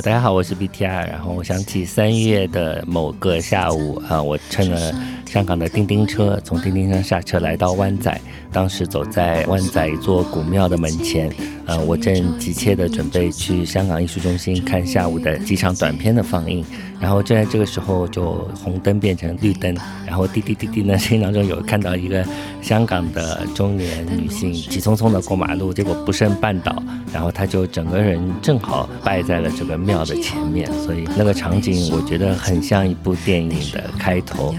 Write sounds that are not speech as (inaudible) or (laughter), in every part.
大家好，我是 BTR。然后我想起三月的某个下午啊，我趁了香港的叮叮车，从叮叮车下车来到湾仔。当时走在湾仔一座古庙的门前，呃，我正急切地准备去香港艺术中心看下午的几场短片的放映。然后就在这个时候，就红灯变成绿灯，然后滴滴滴滴呢，声音当中有看到一个香港的中年女性急匆匆地过马路，结果不慎绊倒，然后她就整个人正好败在了这个庙的前面，所以那个场景我觉得很像一部电影的开头。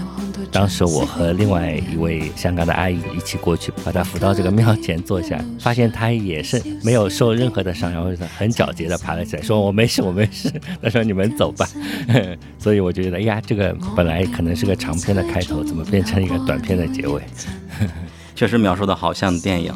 当时我和另外一位香港的阿姨一起过去，把她扶到这个庙前坐下，发现她也是没有受任何的伤，然后很皎洁的爬了起来，说我没事，我没事。她说你们走吧。(laughs) 所以我就觉得，哎呀，这个本来可能是个长篇的开头，怎么变成一个短片的结尾？(laughs) 确实描述的好像电影。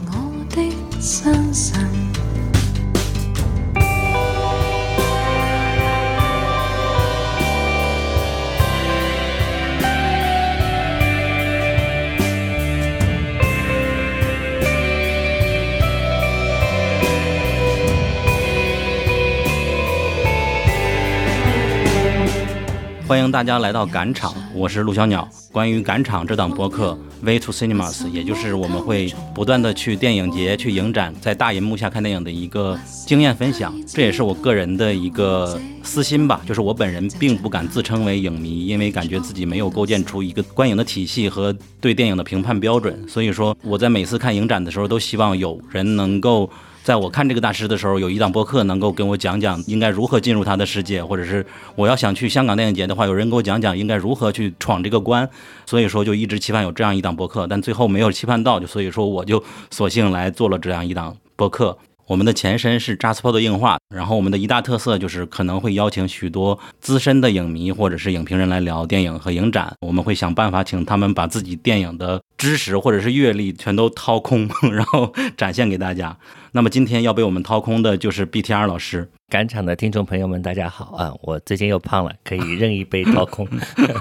欢迎大家来到赶场，我是陆小鸟。关于赶场这档播客，Way to Cinemas，也就是我们会不断的去电影节、去影展，在大银幕下看电影的一个经验分享。这也是我个人的一个私心吧，就是我本人并不敢自称为影迷，因为感觉自己没有构建出一个观影的体系和对电影的评判标准。所以说，我在每次看影展的时候，都希望有人能够。在我看这个大师的时候，有一档播客能够跟我讲讲应该如何进入他的世界，或者是我要想去香港电影节的话，有人给我讲讲应该如何去闯这个关。所以说，就一直期盼有这样一档播客，但最后没有期盼到，就所以说我就索性来做了这样一档播客。我们的前身是扎斯坡的硬化，然后我们的一大特色就是可能会邀请许多资深的影迷或者是影评人来聊电影和影展，我们会想办法请他们把自己电影的知识或者是阅历全都掏空，(laughs) 然后展现给大家。那么今天要被我们掏空的就是 BTR 老师。赶场的听众朋友们，大家好啊！我最近又胖了，可以任意被掏空，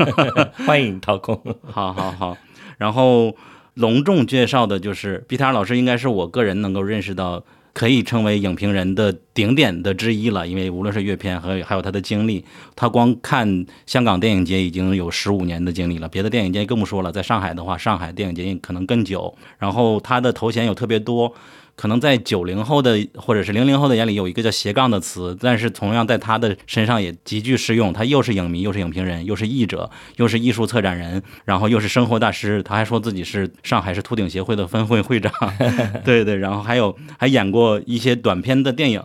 (laughs) 欢迎掏空。好好好，然后隆重介绍的就是 BTR 老师，应该是我个人能够认识到。可以称为影评人的顶点的之一了，因为无论是阅片和还有他的经历，他光看香港电影节已经有十五年的经历了，别的电影节更不说了。在上海的话，上海电影节可能更久。然后他的头衔有特别多。可能在九零后的或者是零零后的眼里有一个叫斜杠的词，但是同样在他的身上也极具适用。他又是影迷，又是影评人，又是译者，又是艺术策展人，然后又是生活大师。他还说自己是上海市秃顶协会的分会会长，(laughs) 对对，然后还有还演过一些短片的电影。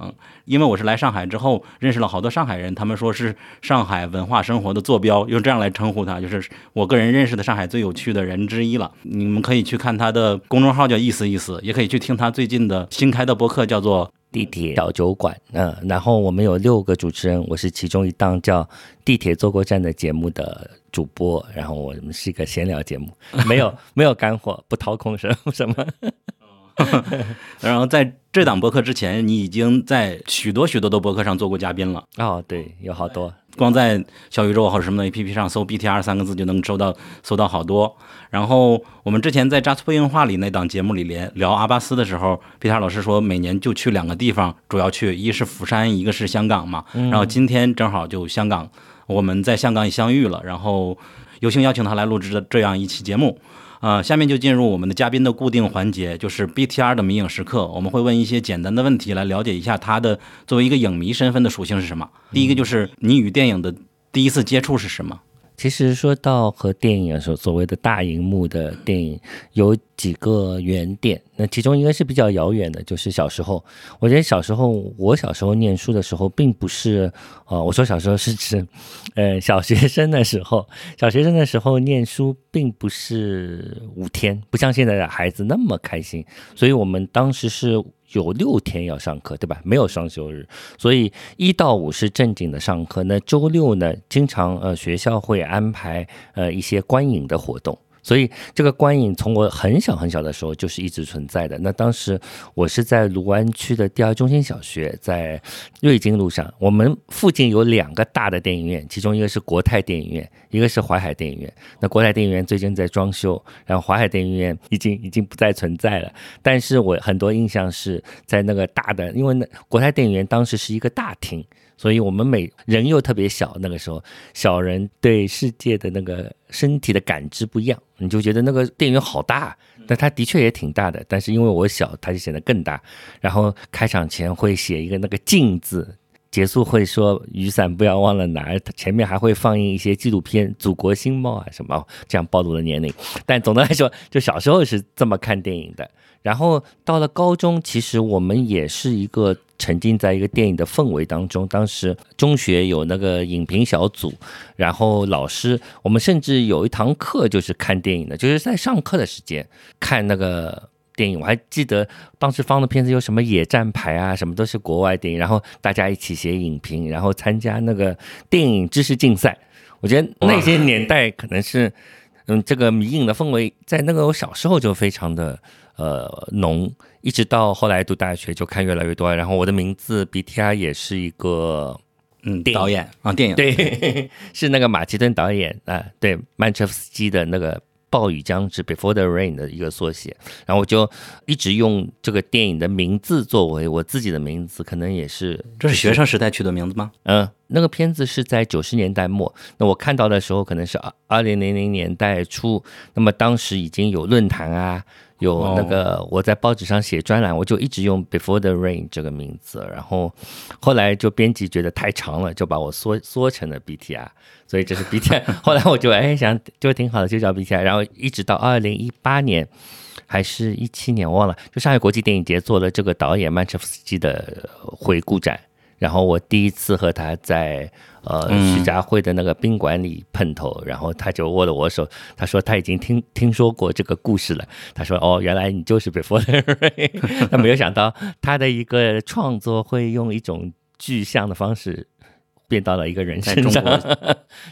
因为我是来上海之后认识了好多上海人，他们说是上海文化生活的坐标，用这样来称呼他，就是我个人认识的上海最有趣的人之一了。你们可以去看他的公众号叫意思意思，也可以去听他最近的新开的播客叫做地铁小酒馆。嗯，然后我们有六个主持人，我是其中一档叫地铁坐过站的节目的主播，然后我们是一个闲聊节目，没有 (laughs) 没有干货，不掏空什什么。(laughs) 然后在这档播客之前，你已经在许多许多的播客上做过嘉宾了。哦，对，有好多，光在小宇宙或者什么的 APP 上搜 BTR 三个字就能收到，搜到好多。然后我们之前在扎斯坡硬化里那档节目里连聊阿巴斯的时候，BTR 老师说每年就去两个地方，主要去一是釜山，一个是香港嘛。然后今天正好就香港，我们在香港也相遇了，然后有幸邀请他来录制的这样一期节目。啊，下面就进入我们的嘉宾的固定环节，就是 BTR 的迷影时刻。我们会问一些简单的问题，来了解一下他的作为一个影迷身份的属性是什么。第一个就是你与电影的第一次接触是什么？其实说到和电影的时候，所谓的大荧幕的电影有几个原点。那其中一个是比较遥远的，就是小时候。我觉得小时候，我小时候念书的时候，并不是，呃，我说小时候是指，呃，小学生的时候。小学生的时候念书，并不是五天，不像现在的孩子那么开心。所以我们当时是。有六天要上课，对吧？没有双休日，所以一到五是正经的上课。那周六呢，经常呃学校会安排呃一些观影的活动。所以这个观影从我很小很小的时候就是一直存在的。那当时我是在卢湾区的第二中心小学，在瑞金路上，我们附近有两个大的电影院，其中一个是国泰电影院，一个是淮海电影院。那国泰电影院最近在装修，然后淮海电影院已经已经不再存在了。但是我很多印象是在那个大的，因为那国泰电影院当时是一个大厅。所以我们每人又特别小，那个时候小人对世界的那个身体的感知不一样，你就觉得那个电影院好大，但它的确也挺大的，但是因为我小，它就显得更大。然后开场前会写一个那个“静”字，结束会说雨伞不要忘了拿，前面还会放映一些纪录片，《祖国新貌》啊什么，这样暴露了年龄。但总的来说，就小时候是这么看电影的。然后到了高中，其实我们也是一个。沉浸在一个电影的氛围当中。当时中学有那个影评小组，然后老师，我们甚至有一堂课就是看电影的，就是在上课的时间看那个电影。我还记得当时放的片子有什么《野战排》啊，什么都是国外电影。然后大家一起写影评，然后参加那个电影知识竞赛。我觉得那些年代可能是，嗯，这个迷影的氛围在那个我小时候就非常的。呃，浓，一直到后来读大学就看越来越多。然后我的名字 B T R 也是一个嗯导演啊电影对，(laughs) 是那个马其顿导演啊，对曼彻夫斯基的那个。暴雨将至，Before the Rain 的一个缩写，然后我就一直用这个电影的名字作为我自己的名字，可能也是这是学生时代取的名字吗？嗯，那个片子是在九十年代末，那我看到的时候可能是二二零零零年代初，那么当时已经有论坛啊，有那个我在报纸上写专栏，我就一直用 Before the Rain 这个名字，然后后来就编辑觉得太长了，就把我缩缩成了 BTR。所以这是 B T I，后来我就哎想就挺好的，就叫 B T I，然后一直到二零一八年还是一七年，我忘了，就上海国际电影节做了这个导演曼彻夫斯基的回顾展，然后我第一次和他在呃徐家汇的那个宾馆里碰头，然后他就握了我手，他说他已经听听说过这个故事了，他说哦原来你就是 Before the (laughs) Rain，他没有想到他的一个创作会用一种具象的方式。变到了一个人身上，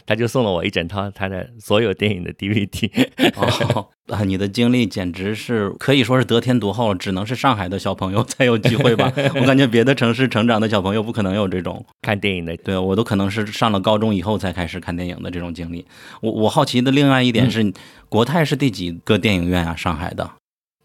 他就送了我一整套他的所有电影的 DVD。哦，啊，你的经历简直是可以说是得天独厚，只能是上海的小朋友才有机会吧？我感觉别的城市成长的小朋友不可能有这种看电影的。对我都可能是上了高中以后才开始看电影的这种经历。我我好奇的另外一点是，国泰是第几个电影院啊？上海的？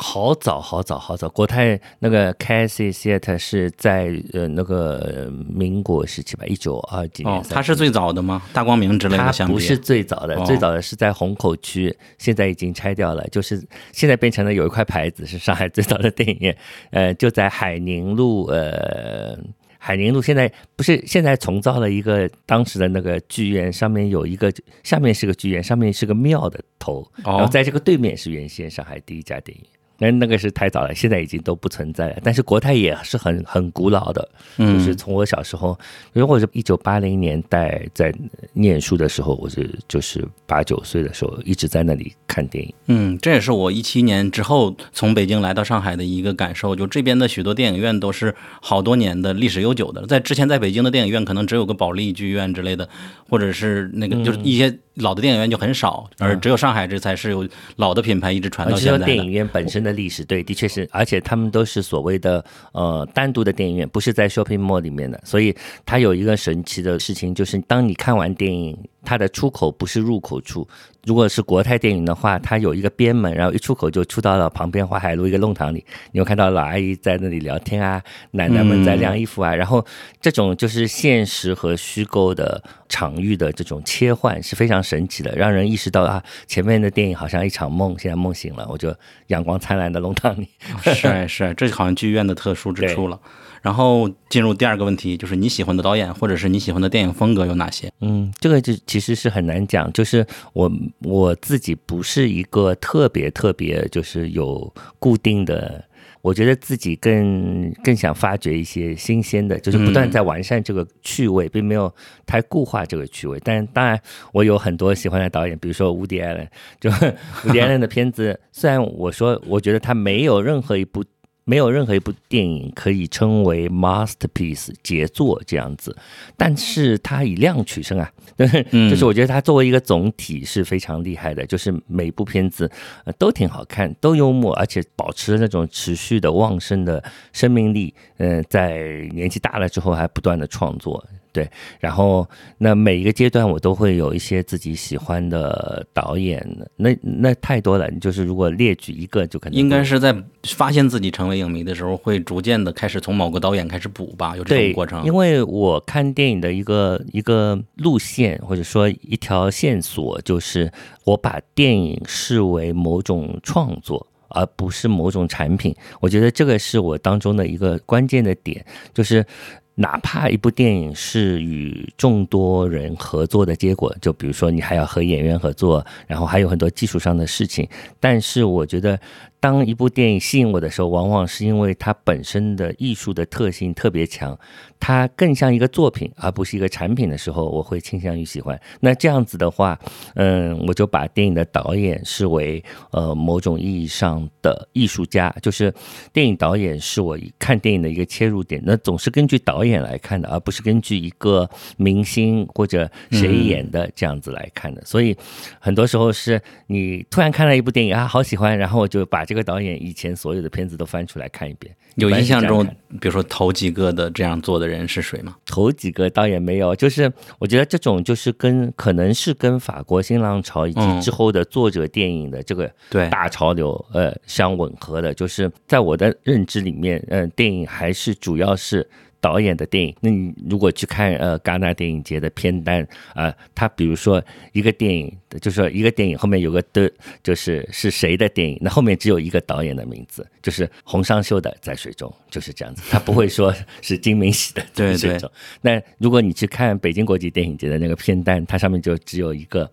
好早好早好早，国泰那个 c a s i e Theatre 是在呃那个民国时期吧，一九二几年。哦，它是最早的吗？大光明之类的？它不是最早的，最早的是在虹口区，现在已经拆掉了，就是现在变成了有一块牌子是上海最早的电影院，(laughs) 呃，就在海宁路，呃，海宁路现在不是现在重造了一个当时的那个剧院，上面有一个下面是个剧院，上面是个庙的头，然后在这个对面是原先上海第一家电影院。那那个是太早了，现在已经都不存在了。但是国泰也是很很古老的，就是从我小时候，如果是一九八零年代在念书的时候，我是就是八九岁的时候一直在那里看电影。嗯，这也是我一七年之后从北京来到上海的一个感受，就这边的许多电影院都是好多年的历史悠久的，在之前在北京的电影院可能只有个保利剧院之类的，或者是那个就是一些。老的电影院就很少，而只有上海这才是有老的品牌一直传到现在的。电影院本身的历史，对，的确是，而且他们都是所谓的呃单独的电影院，不是在 shopping mall 里面的，所以它有一个神奇的事情，就是当你看完电影。它的出口不是入口处，如果是国泰电影的话，它有一个边门，然后一出口就出到了旁边淮海路一个弄堂里，你会看到老阿姨在那里聊天啊，奶奶们在晾衣服啊，然后这种就是现实和虚构的场域的这种切换是非常神奇的，让人意识到啊，前面的电影好像一场梦，现在梦醒了，我就阳光灿烂的弄堂里，是是，这好像剧院的特殊之处了。(laughs) 然后进入第二个问题，就是你喜欢的导演或者是你喜欢的电影风格有哪些？嗯，这个就其实是很难讲。就是我我自己不是一个特别特别就是有固定的，我觉得自己更更想发掘一些新鲜的，就是不断在完善这个趣味，并没有太固化这个趣味。但当然，我有很多喜欢的导演，比如说伍迪·艾伦，就伍迪·艾伦的片子，虽然我说我觉得他没有任何一部。没有任何一部电影可以称为 masterpiece 杰作这样子，但是它以量取胜啊，(laughs) 就是我觉得它作为一个总体是非常厉害的，就是每部片子都挺好看，都幽默，而且保持那种持续的旺盛的生命力。嗯，在年纪大了之后还不断的创作。对，然后那每一个阶段我都会有一些自己喜欢的导演，那那太多了。就是如果列举一个，就可能应该是在发现自己成为影迷的时候，会逐渐的开始从某个导演开始补吧，有这种过程。因为我看电影的一个一个路线或者说一条线索，就是我把电影视为某种创作，而不是某种产品。我觉得这个是我当中的一个关键的点，就是。哪怕一部电影是与众多人合作的结果，就比如说你还要和演员合作，然后还有很多技术上的事情，但是我觉得。当一部电影吸引我的时候，往往是因为它本身的艺术的特性特别强，它更像一个作品而不是一个产品的时候，我会倾向于喜欢。那这样子的话，嗯，我就把电影的导演视为呃某种意义上的艺术家，就是电影导演是我看电影的一个切入点。那总是根据导演来看的，而不是根据一个明星或者谁演的这样子来看的。所以很多时候是你突然看了一部电影啊，好喜欢，然后我就把。个导演以前所有的片子都翻出来看一遍，有印象中，比如说头几个的这样做的人是谁吗？头几个倒也没有，就是我觉得这种就是跟可能是跟法国新浪潮以及之后的作者电影的这个大潮流呃相吻合的，就是在我的认知里面，嗯，电影还是主要是。导演的电影，那你如果去看呃戛纳电影节的片单啊，他比如说一个电影，就是说一个电影后面有个的，就是是谁的电影，那后面只有一个导演的名字，就是洪尚秀的《在水中》，就是这样子，他不会说是金明喜的《在水中》。那如果你去看北京国际电影节的那个片单，它上面就只有一个。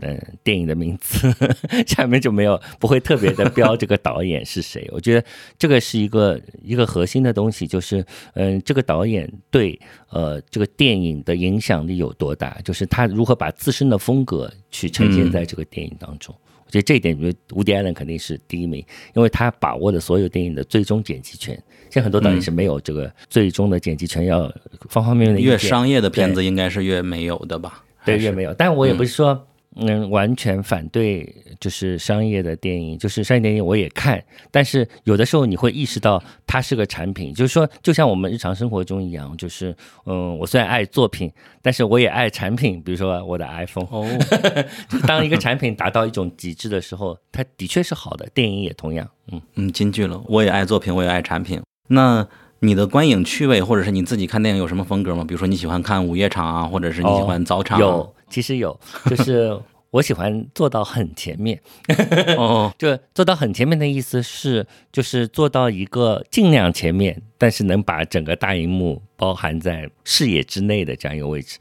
嗯，电影的名字 (laughs) 下面就没有不会特别的标这个导演是谁。我觉得这个是一个一个核心的东西，就是嗯，这个导演对呃这个电影的影响力有多大，就是他如何把自身的风格去呈现在这个电影当中。我觉得这一点，我觉得吴迪艾伦肯定是第一名，因为他把握的所有电影的最终剪辑权。现在很多导演是没有这个最终的剪辑权，要方方面面的。越商业的片子应该是越没有的吧？对，越没有。但我也不是说。嗯，完全反对就是商业的电影，就是商业电影我也看，但是有的时候你会意识到它是个产品，就是说就像我们日常生活中一样，就是嗯，我虽然爱作品，但是我也爱产品，比如说我的 (laughs) iPhone。哦，(laughs) 当一个产品达到一种极致的时候，它的确是好的。电影也同样，嗯嗯，金句了。我也爱作品，我也爱产品。那你的观影趣味，或者是你自己看电影有什么风格吗？比如说你喜欢看午夜场啊，或者是你喜欢早场？有。其实有，就是 (laughs) 我喜欢做到很前面，哦，(laughs) 就做到很前面的意思是，就是做到一个尽量前面，但是能把整个大荧幕包含在视野之内的这样一个位置。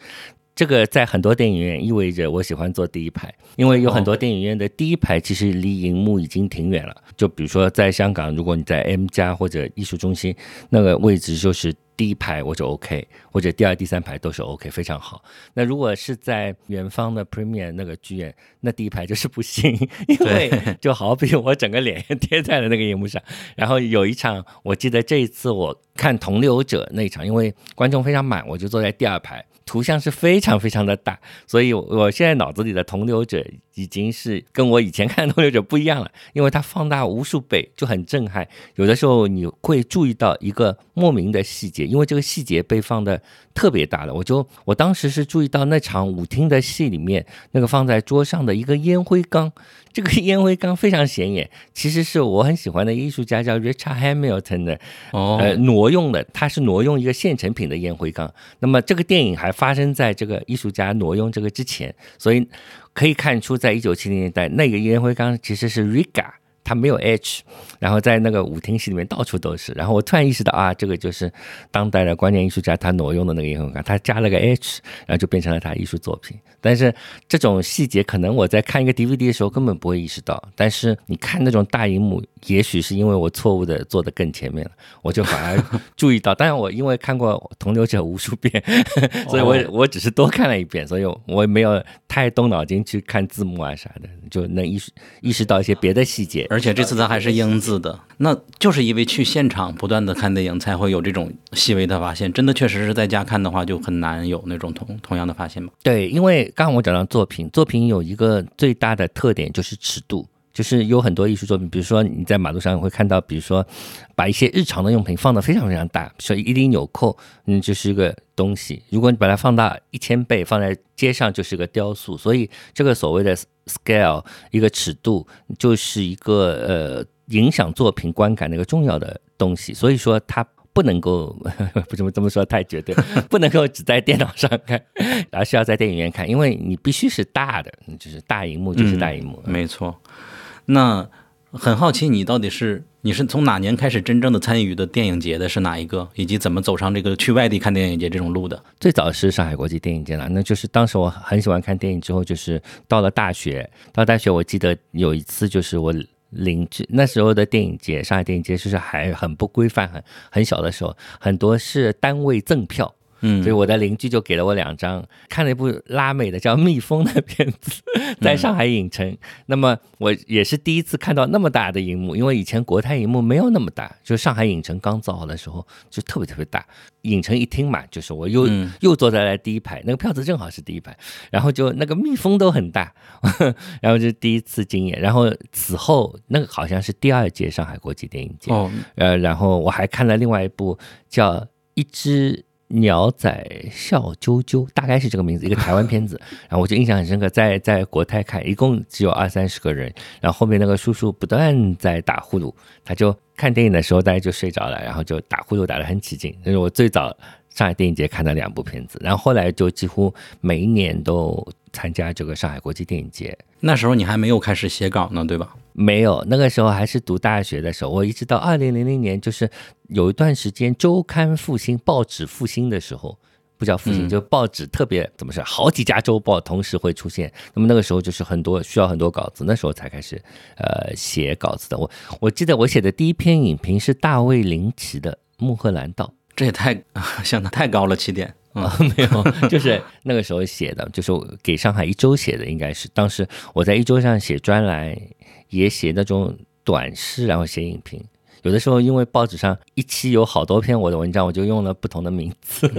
这个在很多电影院意味着我喜欢坐第一排，因为有很多电影院的第一排其实离荧幕已经挺远了。就比如说在香港，如果你在 M 加或者艺术中心那个位置，就是。第一排我就 OK，或者第二、第三排都是 OK，非常好。那如果是在远方的 Premier 那个剧院，那第一排就是不行，(laughs) 因为就好比我整个脸贴在了那个荧幕上。然后有一场，我记得这一次我看《同流者》那一场，因为观众非常满，我就坐在第二排。图像是非常非常的大，所以我现在脑子里的同流者已经是跟我以前看的同流者不一样了，因为它放大无数倍，就很震撼。有的时候你会注意到一个莫名的细节，因为这个细节被放的特别大了。我就我当时是注意到那场舞厅的戏里面那个放在桌上的一个烟灰缸。这个烟灰缸非常显眼，其实是我很喜欢的艺术家叫 Richard Hamilton 的，呃，挪用的，他是挪用一个现成品的烟灰缸。那么这个电影还发生在这个艺术家挪用这个之前，所以可以看出，在一九七零年代，那个烟灰缸其实是 Riga。它没有 H，然后在那个舞厅戏里面到处都是。然后我突然意识到啊，这个就是当代的观念艺术家他挪用的那个烟灰缸，他加了个 H，然后就变成了他艺术作品。但是这种细节可能我在看一个 DVD 的时候根本不会意识到，但是你看那种大荧幕，也许是因为我错误的坐得更前面了，我就反而注意到。当然我因为看过《同流者》无数遍，(laughs) 所以我我只是多看了一遍，所以我也没有太动脑筋去看字幕啊啥的，就能意识意识到一些别的细节。而且这次他还是英字的，那就是因为去现场不断的看电影，才会有这种细微的发现。真的确实是在家看的话，就很难有那种同同样的发现吧？对，因为刚刚我讲到作品，作品有一个最大的特点就是尺度。就是有很多艺术作品，比如说你在马路上会看到，比如说把一些日常的用品放得非常非常大，说一顶纽扣，嗯，就是一个东西。如果你把它放大一千倍，放在街上就是个雕塑。所以这个所谓的 scale 一个尺度，就是一个呃影响作品观感的一个重要的东西。所以说它不能够 (laughs) 不怎么这么说太绝对，(laughs) 不能够只在电脑上看，(laughs) 而是要在电影院看，因为你必须是大的，就是大荧幕就是大荧幕，没错。那很好奇，你到底是你是从哪年开始真正的参与的电影节的？是哪一个？以及怎么走上这个去外地看电影节这种路的？最早是上海国际电影节了，那就是当时我很喜欢看电影，之后就是到了大学，到大学我记得有一次就是我邻居那时候的电影节，上海电影节就是还很不规范，很很小的时候，很多是单位赠票。嗯，所以我的邻居就给了我两张，看了一部拉美的叫《蜜蜂》的片子，在上海影城。那么我也是第一次看到那么大的荧幕，因为以前国泰荧幕没有那么大，就上海影城刚造好的时候就特别特别大。影城一厅嘛，就是我又又坐在了第一排，那个票子正好是第一排，然后就那个蜜蜂都很大，(laughs) 然后就第一次经验。然后此后那个好像是第二届上海国际电影节，呃，然后我还看了另外一部叫《一只》。鸟仔笑啾啾，大概是这个名字，一个台湾片子，(laughs) 然后我就印象很深刻，在在国泰看，一共只有二三十个人，然后后面那个叔叔不断在打呼噜，他就看电影的时候大家就睡着了，然后就打呼噜打得很起劲，那是我最早上海电影节看的两部片子，然后后来就几乎每一年都参加这个上海国际电影节。那时候你还没有开始写稿呢，对吧？没有，那个时候还是读大学的时候。我一直到二零零零年，就是有一段时间周刊复兴、报纸复兴的时候，不叫复兴，就报纸特别怎么说，好几家周报同时会出现。那么那个时候就是很多需要很多稿子，那时候才开始呃写稿子的。我我记得我写的第一篇影评是大卫林奇的《穆赫兰道》，这也太 (laughs) 相当太高了起点。啊，(laughs) 没有，就是那个时候写的，就是给上海一周写的，应该是当时我在一周上写专栏，也写那种短诗，然后写影评。有的时候，因为报纸上一期有好多篇我的文章，我就用了不同的名字。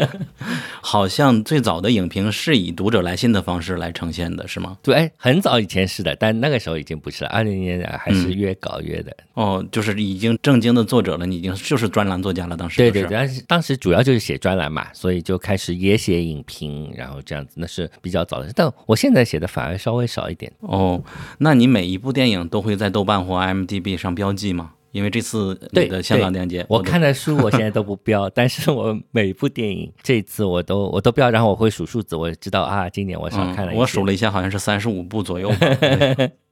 (laughs) 好像最早的影评是以读者来信的方式来呈现的，是吗？对，哎，很早以前是的，但那个时候已经不是了。二零年还是越搞越的。哦，就是已经正经的作者了，你已经就是专栏作家了。当时对对对，但是当时主要就是写专栏嘛，所以就开始也写影评，然后这样子，那是比较早的。但我现在写的反而稍微少一点。哦，那你每一部电影都会在豆瓣或 IMDB 上标记吗？因为这次你的香港电影节，我看的书我现在都不标，(laughs) 但是我每部电影这次我都我都标，然后我会数数字，我知道啊，今年我少看了。我数了一下，好像是三十五部左右。(laughs)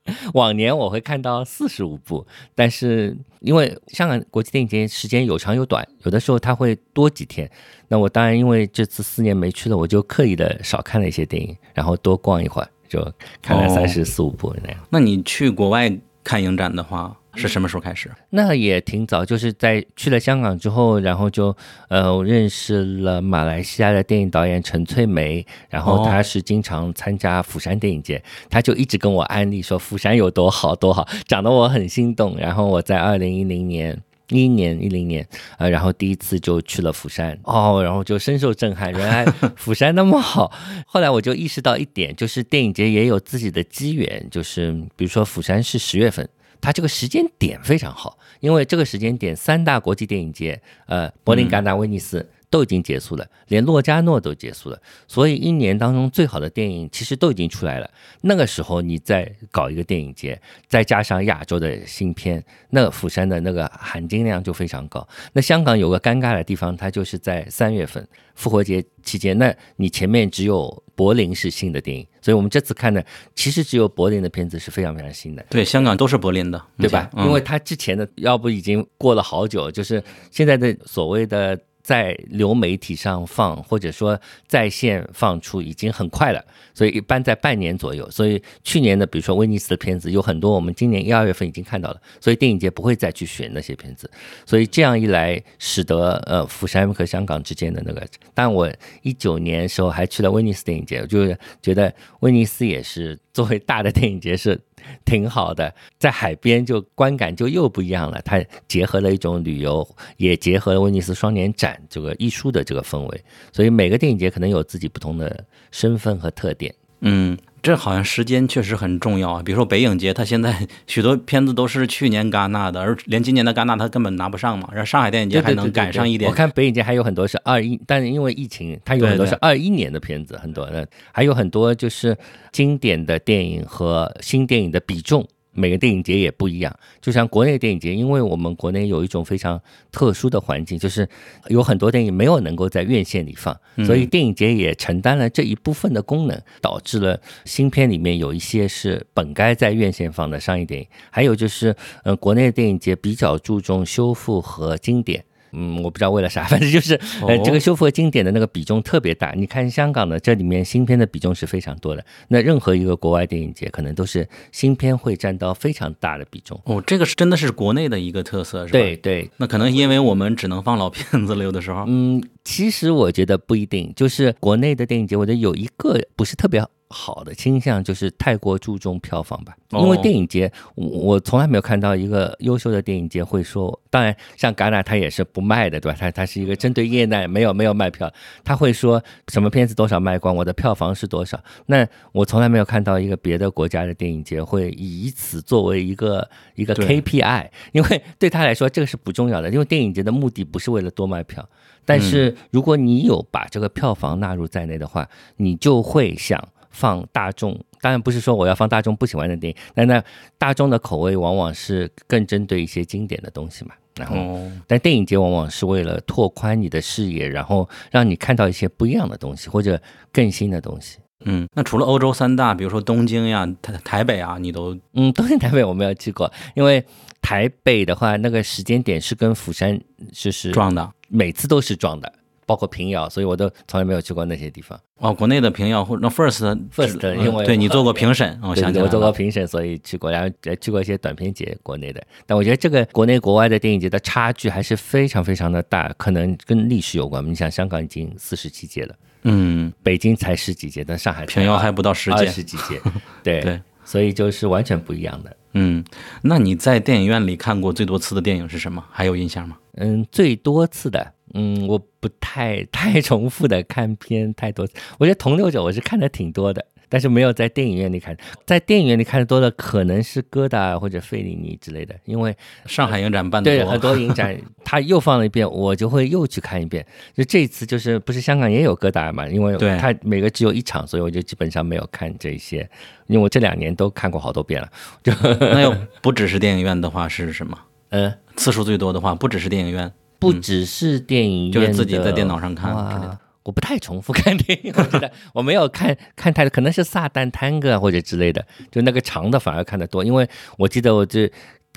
(laughs) 往年我会看到四十五部，但是因为香港国际电影节时间有长有短，有的时候它会多几天。那我当然因为这次四年没去了，我就刻意的少看了一些电影，然后多逛一会儿，就看了三十四五部那样。那你去国外看影展的话？是什么时候开始？那也挺早，就是在去了香港之后，然后就呃认识了马来西亚的电影导演陈翠梅，然后她是经常参加釜山电影节，她就一直跟我安利说釜山有多好多好，讲得我很心动。然后我在二零一零年、一一年、一零年，呃，然后第一次就去了釜山，哦，然后就深受震撼，原来 (laughs) 釜山那么好。后来我就意识到一点，就是电影节也有自己的机缘，就是比如说釜山是十月份。它这个时间点非常好，因为这个时间点三大国际电影节，呃，柏林、戛纳、威尼斯都已经结束了，连洛迦诺都结束了，所以一年当中最好的电影其实都已经出来了。那个时候你再搞一个电影节，再加上亚洲的新片，那釜山的那个含金量就非常高。那香港有个尴尬的地方，它就是在三月份复活节期间，那你前面只有。柏林是新的电影，所以我们这次看的其实只有柏林的片子是非常非常新的。对，香港都是柏林的，对吧？因为它之前的要不已经过了好久，就是现在的所谓的。在流媒体上放，或者说在线放出已经很快了，所以一般在半年左右。所以去年的，比如说威尼斯的片子，有很多我们今年一二月份已经看到了，所以电影节不会再去选那些片子。所以这样一来，使得呃釜山和香港之间的那个，但我一九年时候还去了威尼斯电影节，就是觉得威尼斯也是作为大的电影节是挺好的，在海边就观感就又不一样了。它结合了一种旅游，也结合了威尼斯双年展这个艺术的这个氛围，所以每个电影节可能有自己不同的身份和特点。嗯。这好像时间确实很重要啊！比如说北影节，它现在许多片子都是去年戛纳的，而连今年的戛纳它根本拿不上嘛。然后上海电影节还能赶上一点。我看北影节还有很多是二一，但是因为疫情，它有很多是二一年的片子，很多的，还有很多就是经典的电影和新电影的比重。每个电影节也不一样，就像国内电影节，因为我们国内有一种非常特殊的环境，就是有很多电影没有能够在院线里放，所以电影节也承担了这一部分的功能，导致了新片里面有一些是本该在院线放的商业电影，还有就是，嗯，国内电影节比较注重修复和经典。嗯，我不知道为了啥，(laughs) 反正就是，呃，这个修复和经典的那个比重特别大。你看香港的这里面新片的比重是非常多的。那任何一个国外电影节，可能都是新片会占到非常大的比重。哦，这个是真的是国内的一个特色，是吧？对对。那可能因为我们只能放老片子了，有的时候。嗯，其实我觉得不一定，就是国内的电影节，我觉得有一个不是特别。好的倾向就是太过注重票房吧，因为电影节，我从来没有看到一个优秀的电影节会说，当然像戛纳它也是不卖的，对吧？它它是一个针对业内没有没有卖票，他会说什么片子多少卖光，我的票房是多少。那我从来没有看到一个别的国家的电影节会以此作为一个一个 KPI，因为对他来说这个是不重要的，因为电影节的目的不是为了多卖票，但是如果你有把这个票房纳入在内的话，你就会想。放大众，当然不是说我要放大众不喜欢的电影，但那大众的口味往往是更针对一些经典的东西嘛。然后，但电影节往往是为了拓宽你的视野，然后让你看到一些不一样的东西或者更新的东西。嗯，那除了欧洲三大，比如说东京呀、台台北啊，你都嗯，东京、台北我没有去过，因为台北的话，那个时间点是跟釜山就是撞的，每次都是撞的。包括平遥，所以我都从来没有去过那些地方。哦，国内的平遥或那 First First，因为对你做过评审，我想起我做过评审，所以去过，然后去过一些短片节，国内的。但我觉得这个国内国外的电影节的差距还是非常非常的大，可能跟历史有关。你想，香港已经四十七届了，嗯，北京才十几届，但上海平遥还不到十届，十几届，(laughs) 对对，所以就是完全不一样的。嗯，那你在电影院里看过最多次的电影是什么？还有印象吗？嗯，最多次的。嗯，我不太 (laughs) 太重复的看片太多，我觉得《同流者》我是看的挺多的，但是没有在电影院里看，在电影院里看的多的可能是戈达或者费里尼之类的，因为上海影展办的对很多影展 (laughs) 他又放了一遍，我就会又去看一遍。就这次就是不是香港也有戈达嘛？因为他每个只有一场，所以我就基本上没有看这些，因为我这两年都看过好多遍了。就那又不只是电影院的话是什么？(laughs) 嗯，次数最多的话不只是电影院。不只是电影院，就是自己在电脑上看我不太重复 (laughs) 看电影，我觉得我没有看看太多，可能是《撒旦探戈》或者之类的，就那个长的反而看得多。因为我记得我这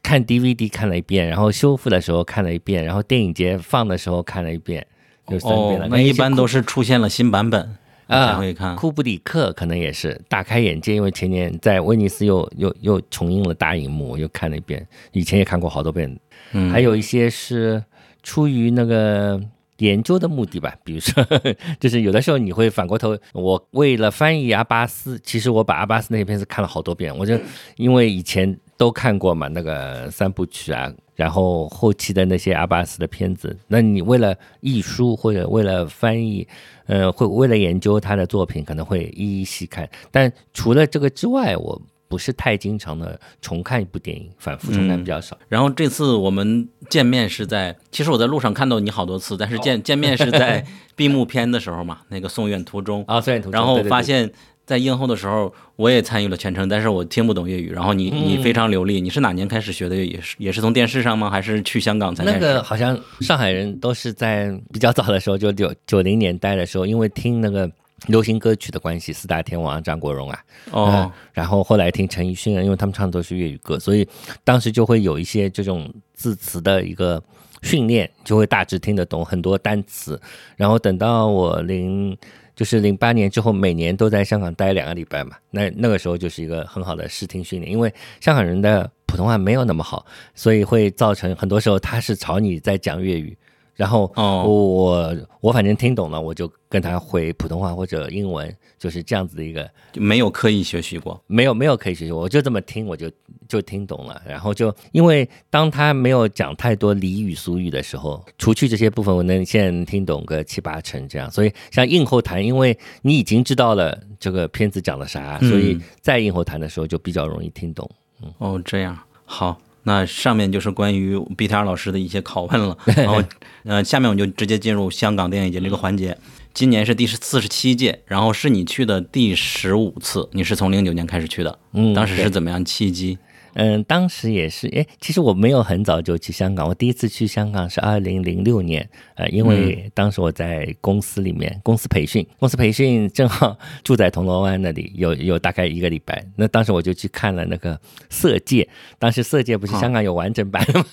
看 DVD 看了一遍，然后修复的时候看了一遍，然后电影节放的时候看了一遍，就三遍了。那一般都是出现了新版本才会看。库布里克可能也是大开眼界，因为前年在威尼斯又又又重映了大荧幕，又看了一遍。以前也看过好多遍。嗯，还有一些是。出于那个研究的目的吧，比如说，(laughs) 就是有的时候你会反过头，我为了翻译阿巴斯，其实我把阿巴斯那些片子看了好多遍，我就因为以前都看过嘛，那个三部曲啊，然后后期的那些阿巴斯的片子，那你为了译书或者为了翻译，呃，会为了研究他的作品，可能会一一细看。但除了这个之外，我。不是太经常的重看一部电影，反复重看比较少。然后这次我们见面是在，其实我在路上看到你好多次，但是见见面是在 (laughs) 闭幕片的时候嘛，那个送院途中啊，送院途中。然后发现，在映后的时候，我也参与了全程，但是我听不懂粤语。然后你你非常流利，你是哪年开始学的粤语？是也是从电视上吗？还是去香港才？那个好像上海人都是在比较早的时候，就九九零年代的时候，因为听那个。流行歌曲的关系，四大天王张国荣啊，哦，然后后来听陈奕迅啊，因为他们唱的都是粤语歌，所以当时就会有一些这种字词的一个训练，就会大致听得懂很多单词。然后等到我零就是零八年之后，每年都在香港待两个礼拜嘛，那那个时候就是一个很好的视听训练，因为香港人的普通话没有那么好，所以会造成很多时候他是朝你在讲粤语。然后哦我我反正听懂了，我就跟他回普通话或者英文，就是这样子的一个就没有刻意学习过。没有没有刻意学习，我就这么听，我就就听懂了。然后就因为当他没有讲太多俚语俗语的时候，除去这些部分，我能现在能听懂个七八成这样。所以像硬后谈，因为你已经知道了这个片子讲了啥，嗯所以在硬后谈的时候就比较容易听懂。嗯哦，这样好。那上面就是关于 BTR 老师的一些拷问了，(laughs) 然后，呃，下面我们就直接进入香港电影节这个环节。今年是第四十七届，然后是你去的第十五次，你是从零九年开始去的，嗯当时是怎么样契机？嗯，当时也是，哎，其实我没有很早就去香港，我第一次去香港是二零零六年，呃，因为当时我在公司里面，公司培训，公司培训正好住在铜锣湾那里，有有大概一个礼拜，那当时我就去看了那个《色戒》，当时《色戒》不是香港有完整版的吗？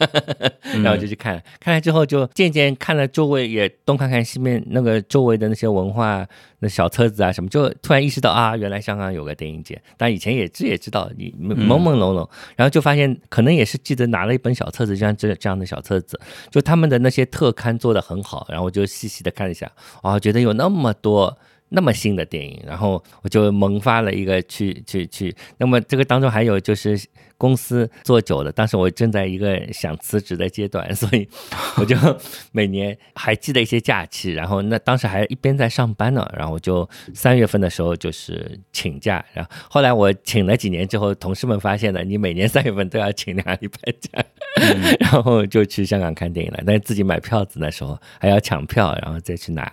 (laughs) 然后就去看了，看了之后就渐渐看了周围也东看看西面那个周围的那些文化那小册子啊什么，就突然意识到啊，原来香港有个电影节，但以前也知也知道，你朦朦胧胧，然后就发现可能也是记得拿了一本小册子，就像这这样的小册子，就他们的那些特刊做的很好，然后我就细细的看一下，啊，觉得有那么多。那么新的电影，然后我就萌发了一个去去去。那么这个当中还有就是公司做久了，当时我正在一个想辞职的阶段，所以我就每年还记得一些假期，然后那当时还一边在上班呢，然后我就三月份的时候就是请假，然后后来我请了几年之后，同事们发现了你每年三月份都要请两礼拜假，(laughs) 然后就去香港看电影了。但是自己买票子那时候还要抢票，然后再去拿。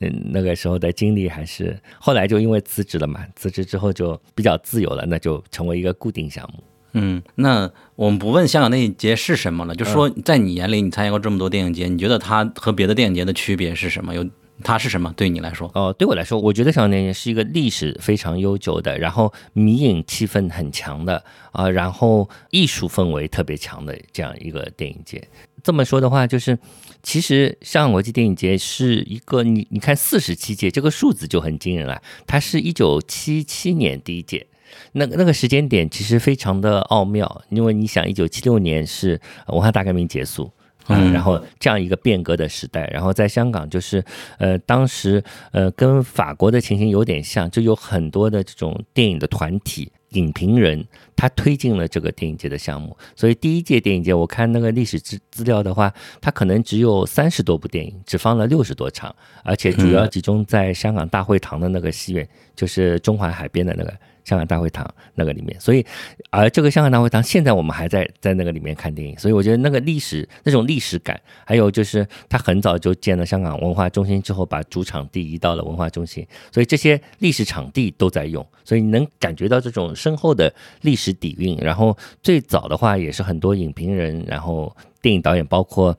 嗯，那个时候的经历还是后来就因为辞职了嘛，辞职之后就比较自由了，那就成为一个固定项目。嗯，那我们不问香港电影节是什么了，就说在你眼里，你参加过这么多电影节，你觉得它和别的电影节的区别是什么？有它是什么？对你来说？哦，对我来说，我觉得香港电影是一个历史非常悠久的，然后迷影气氛很强的啊、然后艺术氛围特别强的这样一个电影节。这么说的话，就是其实香港国际电影节是一个你你看四十七届这个数字就很惊人了，它是一九七七年第一届。那个那个时间点其实非常的奥妙，因为你想，一九七六年是文化大革命结束，嗯，然后这样一个变革的时代，然后在香港就是呃，当时呃跟法国的情形有点像，就有很多的这种电影的团体。影评人他推进了这个电影节的项目，所以第一届电影节我看那个历史资资料的话，它可能只有三十多部电影，只放了六十多场，而且主要集中在香港大会堂的那个戏院，就是中环海边的那个香港大会堂那个里面。所以，而这个香港大会堂现在我们还在在那个里面看电影，所以我觉得那个历史那种历史感，还有就是他很早就建了香港文化中心之后，把主场地移到了文化中心，所以这些历史场地都在用，所以你能感觉到这种深厚的历史底蕴。然后最早的话也是很多影评人，然后。电影导演包括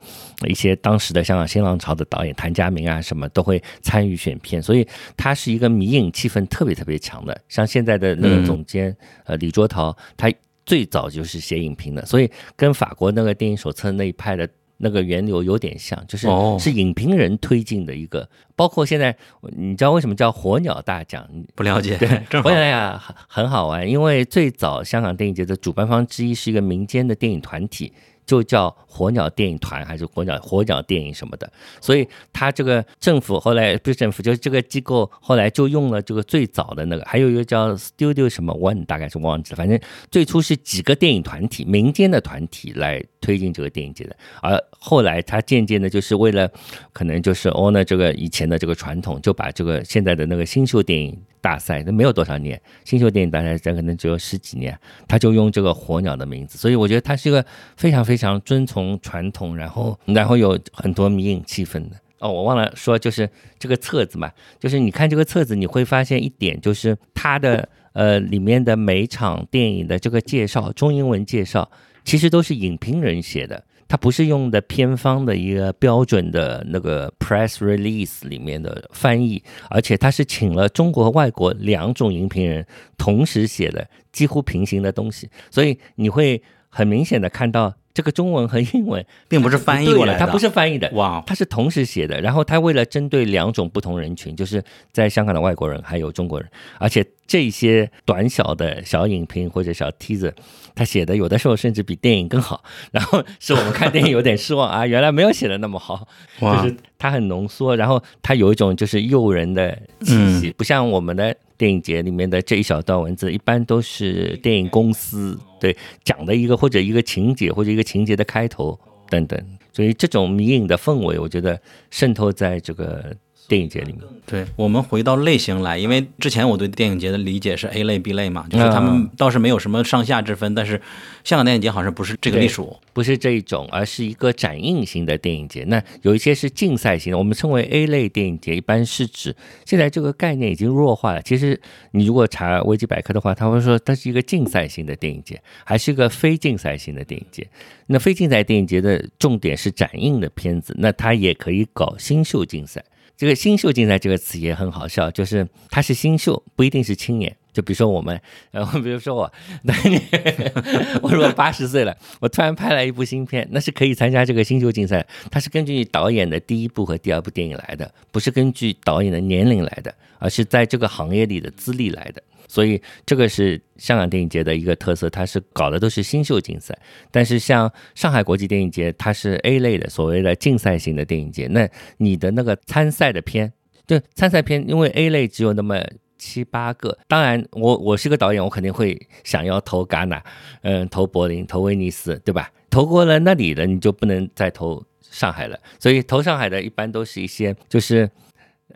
一些当时的香港新浪潮的导演谭家明啊，什么都会参与选片，所以他是一个迷影气氛特别特别强的。像现在的那个总监、呃李卓陶，他最早就是写影评的，所以跟法国那个电影手册那一派的。那个源流有点像，就是哦是影评人推进的一个，包括现在你知道为什么叫火鸟大奖？不了解，(laughs) 正好火鸟大奖很很好玩，因为最早香港电影节的主办方之一是一个民间的电影团体。就叫火鸟电影团还是火鸟火鸟电影什么的，所以他这个政府后来不是政府，就是这个机构后来就用了这个最早的那个，还有一个叫 Studio 什么 One，大概是忘记了，反正最初是几个电影团体，民间的团体来推进这个电影节的，而后来他渐渐的就是为了可能就是 honor 这个以前的这个传统，就把这个现在的那个新秀电影大赛，那没有多少年，新秀电影大赛这可能只有十几年，他就用这个火鸟的名字，所以我觉得它是一个非常非非常遵从传统，然后然后有很多迷影气氛的。哦，我忘了说，就是这个册子嘛，就是你看这个册子，你会发现一点，就是它的呃里面的每场电影的这个介绍，中英文介绍，其实都是影评人写的。它不是用的片方的一个标准的那个 press release 里面的翻译，而且它是请了中国和外国两种影评人同时写的几乎平行的东西，所以你会很明显的看到这个中文和英文并不是翻译过来的，它不是翻译的，哇，它是同时写的。然后他为了针对两种不同人群，就是在香港的外国人还有中国人，而且这些短小的小影评或者小梯子，他写的有的时候甚至比电影更好，然后使我们看电影有点失望啊，原来没有写的那么好，就是它很浓缩，然后它有一种就是诱人的气息，不像我们的电影节里面的这一小段文字，一般都是电影公司对讲的一个或者一个情节或者一个情节的开头等等，所以这种迷影的氛围，我觉得渗透在这个。电影节里面，对我们回到类型来，因为之前我对电影节的理解是 A 类、B 类嘛，就是他们倒是没有什么上下之分。但是香港电影节好像不是这个隶属，不是这一种，而是一个展映型的电影节。那有一些是竞赛型的，我们称为 A 类电影节，一般是指现在这个概念已经弱化了。其实你如果查维基百科的话，他会说它是一个竞赛型的电影节，还是一个非竞赛型的电影节。那非竞赛电影节的重点是展映的片子，那它也可以搞新秀竞赛。这个新秀竞赛这个词也很好笑，就是他是新秀，不一定是青年。就比如说我们，呃，比如说我，那你，(laughs) 我如果八十岁了，我突然拍了一部新片，那是可以参加这个新秀竞赛。它是根据导演的第一部和第二部电影来的，不是根据导演的年龄来的，而是在这个行业里的资历来的。所以这个是香港电影节的一个特色，它是搞的都是新秀竞赛。但是像上海国际电影节，它是 A 类的，所谓的竞赛型的电影节。那你的那个参赛的片，就参赛片，因为 A 类只有那么七八个。当然，我我是个导演，我肯定会想要投戛纳，嗯，投柏林，投威尼斯，对吧？投过了那里的，你就不能再投上海了。所以投上海的一般都是一些就是。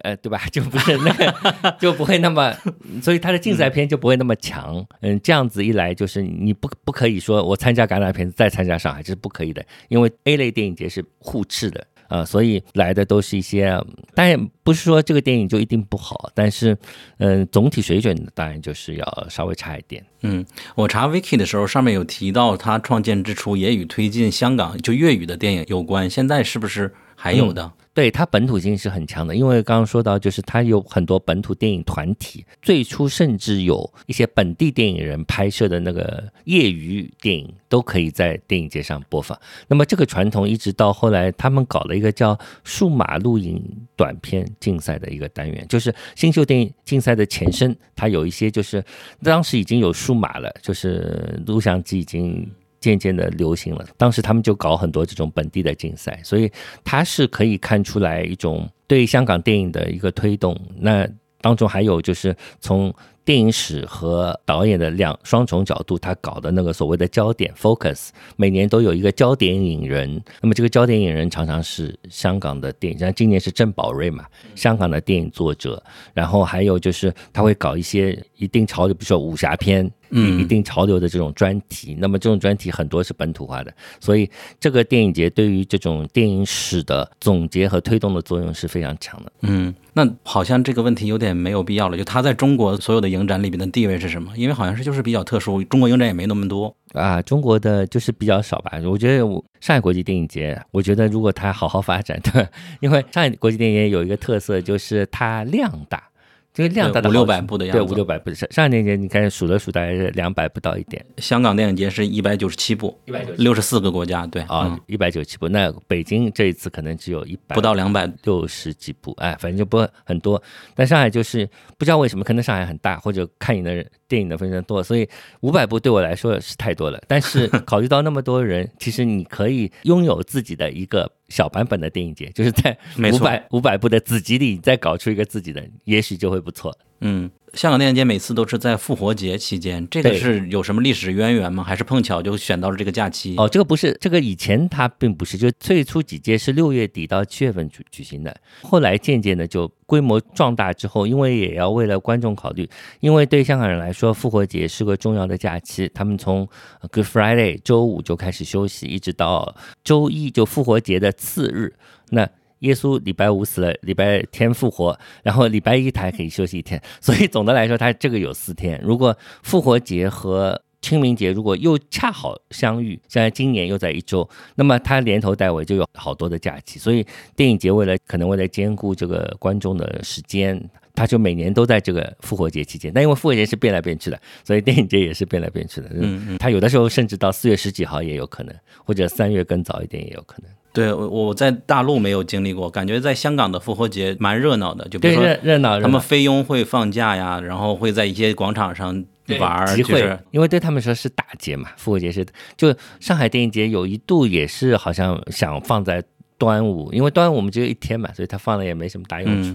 呃，对吧？(laughs) 就不是那个，就不会那么，所以他的竞赛片就不会那么强。嗯，这样子一来，就是你不不可以说我参加戛纳片再参加上海，这是不可以的，因为 A 类电影节是互斥的呃，所以来的都是一些，当然不是说这个电影就一定不好，但是嗯，总体水准当然就是要稍微差一点。嗯，我查 Wiki 的时候，上面有提到他创建之初也与推进香港就粤语的电影有关，现在是不是还有的？对它本土性是很强的，因为刚刚说到，就是它有很多本土电影团体，最初甚至有一些本地电影人拍摄的那个业余电影都可以在电影节上播放。那么这个传统一直到后来，他们搞了一个叫数码录影短片竞赛的一个单元，就是新秀电影竞赛的前身。它有一些就是当时已经有数码了，就是录像机已经。渐渐的流行了，当时他们就搞很多这种本地的竞赛，所以它是可以看出来一种对香港电影的一个推动。那当中还有就是从。电影史和导演的两双重角度，他搞的那个所谓的焦点 focus，每年都有一个焦点影人。那么这个焦点影人常常是香港的电影，像今年是郑宝瑞嘛，香港的电影作者。然后还有就是他会搞一些一定潮流，比如说武侠片，一定潮流的这种专题。那么这种专题很多是本土化的，所以这个电影节对于这种电影史的总结和推动的作用是非常强的。嗯。那好像这个问题有点没有必要了。就它在中国所有的影展里边的地位是什么？因为好像是就是比较特殊，中国影展也没那么多啊。中国的就是比较少吧。我觉得我上海国际电影节，我觉得如果它好好发展，对，(laughs) 因为上海国际电影节有一个特色，就是它量大。这个量大的五六百部的样子，对五六百部。上上电影节你看数了数，大概是两百不到一点。香港电影节是一百九十七部，一百九六十四个国家，对啊，一百九十七部。那北京这一次可能只有一百不到两百六十几部，哎，反正就不很多。但上海就是不知道为什么，可能上海很大，或者看影的人电影的非常多，所以五百部对我来说是太多了。但是考虑到那么多人，(laughs) 其实你可以拥有自己的一个。小版本的电影节，就是在五百五百部的子集里再搞出一个自己的，也许就会不错。嗯。香港电影节每次都是在复活节期间，这个是有什么历史渊源吗？还是碰巧就选到了这个假期？哦，这个不是，这个以前它并不是，就最初几届是六月底到七月份举举行的，后来渐渐的就规模壮大之后，因为也要为了观众考虑，因为对香港人来说，复活节是个重要的假期，他们从 Good Friday 周五就开始休息，一直到周一就复活节的次日，那。耶稣礼拜五死了，礼拜天复活，然后礼拜一他还可以休息一天，(laughs) 所以总的来说，他这个有四天。如果复活节和清明节如果又恰好相遇，现在今年又在一周，那么他连头带尾就有好多的假期。所以电影节为了可能为了兼顾这个观众的时间，他就每年都在这个复活节期间。但因为复活节是变来变去的，所以电影节也是变来变去的。嗯嗯，他有的时候甚至到四月十几号也有可能，或者三月更早一点也有可能。对，我我在大陆没有经历过，感觉在香港的复活节蛮热闹的，就比对如说热热闹，他们菲佣会放假呀，然后会在一些广场上玩儿，集会就是，因为对他们说是大节嘛，复活节是就上海电影节有一度也是好像想放在端午，因为端午我们只有一天嘛，所以他放了也没什么大用处。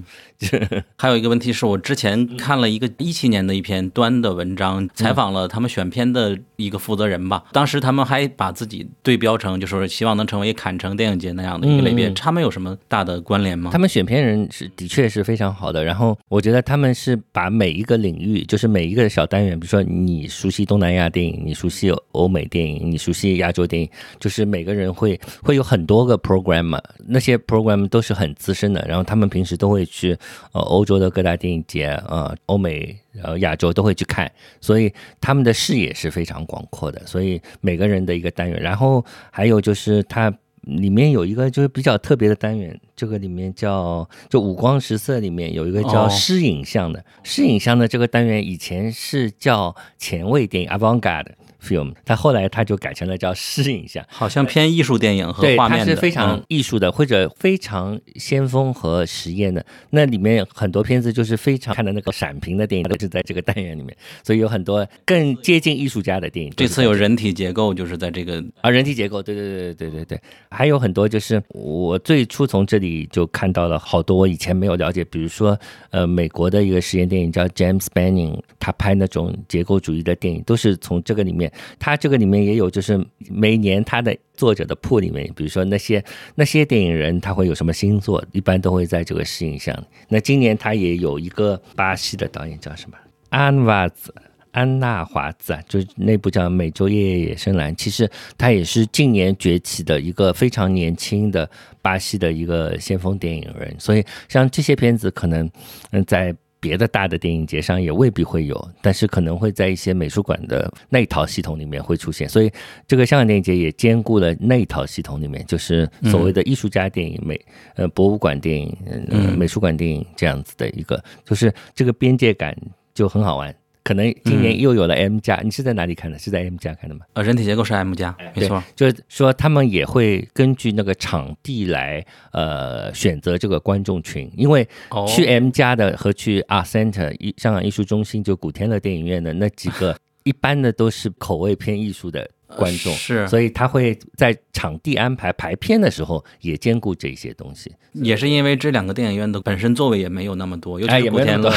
嗯，还有一个问题是我之前看了一个一七年的一篇端的文章，采访了他们选片的一个负责人吧。当时他们还把自己对标成，就说希望能成为坎城电影节那样的一个类别。他们有什么大的关联吗？他们选片人是的确是非常好的，然后我觉得他们是把每一个领域，就是每一个小单元，比如说你熟悉东南亚电影，你熟悉欧美电影，你熟悉亚洲电影，就是每个人会会有很多个 program 嘛，那些 program 都是很资深的，然后他们平时都会去呃欧洲的各大电影节，呃欧美呃亚洲都会去看，所以他们的视野是非常广阔的，所以每个人的一个单元，然后还有就是它里面有一个就是比较特别的单元，这个里面叫就五光十色里面有一个叫哦诗影像的，诗影像的这个单元以前是叫前卫电影 （avant-garde film），它后来它就改成了叫试影像。(laughs) 好像偏艺术电影和，画面的，它是非常嗯艺术的，或者非常先锋和实验的。那里面很多片子就是非常看的那个闪屏的电影，都是在这个单元里面，所以有很多更接近艺术家的电影。这次有人体结构，就是在这个啊，人体结构，对对对对对对对，还有很多就是我最初从这里就看到了好多我以前没有了解，比如说呃美国的一个实验电影叫 James Banning，他拍那种结构主义的电影都是从这个里面，他这个里面也有就是每年他的作者的铺里面，比如说那些那些电影人他会有什么新作，一般都会在这个试映上。那今年他也有一个巴西的导演叫什么安瓦兹。安娜华兹啊，就是那部叫《美洲夜夜野生蓝》，其实他也是近年崛起的一个非常年轻的巴西的一个先锋电影人，所以像这些片子可能嗯在别的大的电影节上也未必会有，但是可能会在一些美术馆的那一套系统里面会出现，所以这个香港电影节也兼顾了那一套系统里面，就是所谓的艺术家电影、美呃博物馆电影、美术馆电影这样子的一个，就是这个边界感就很好玩。可能今年又有了 M 加、你是在哪里看的？是在 M 加看的吗？呃人体结构是 M 加，没错。就是说他们也会根据那个场地来呃选择这个观众群，因为哦，去 M 加的和去 Art Center 艺香港艺术中心就古天乐电影院的那几个，(laughs) 一般的都是口味偏艺术的观众，是，所以他会在场地安排排片的时候也兼顾这些东西。也是因为这两个电影院的本身座位也没有那么多，尤其哎是古天乐。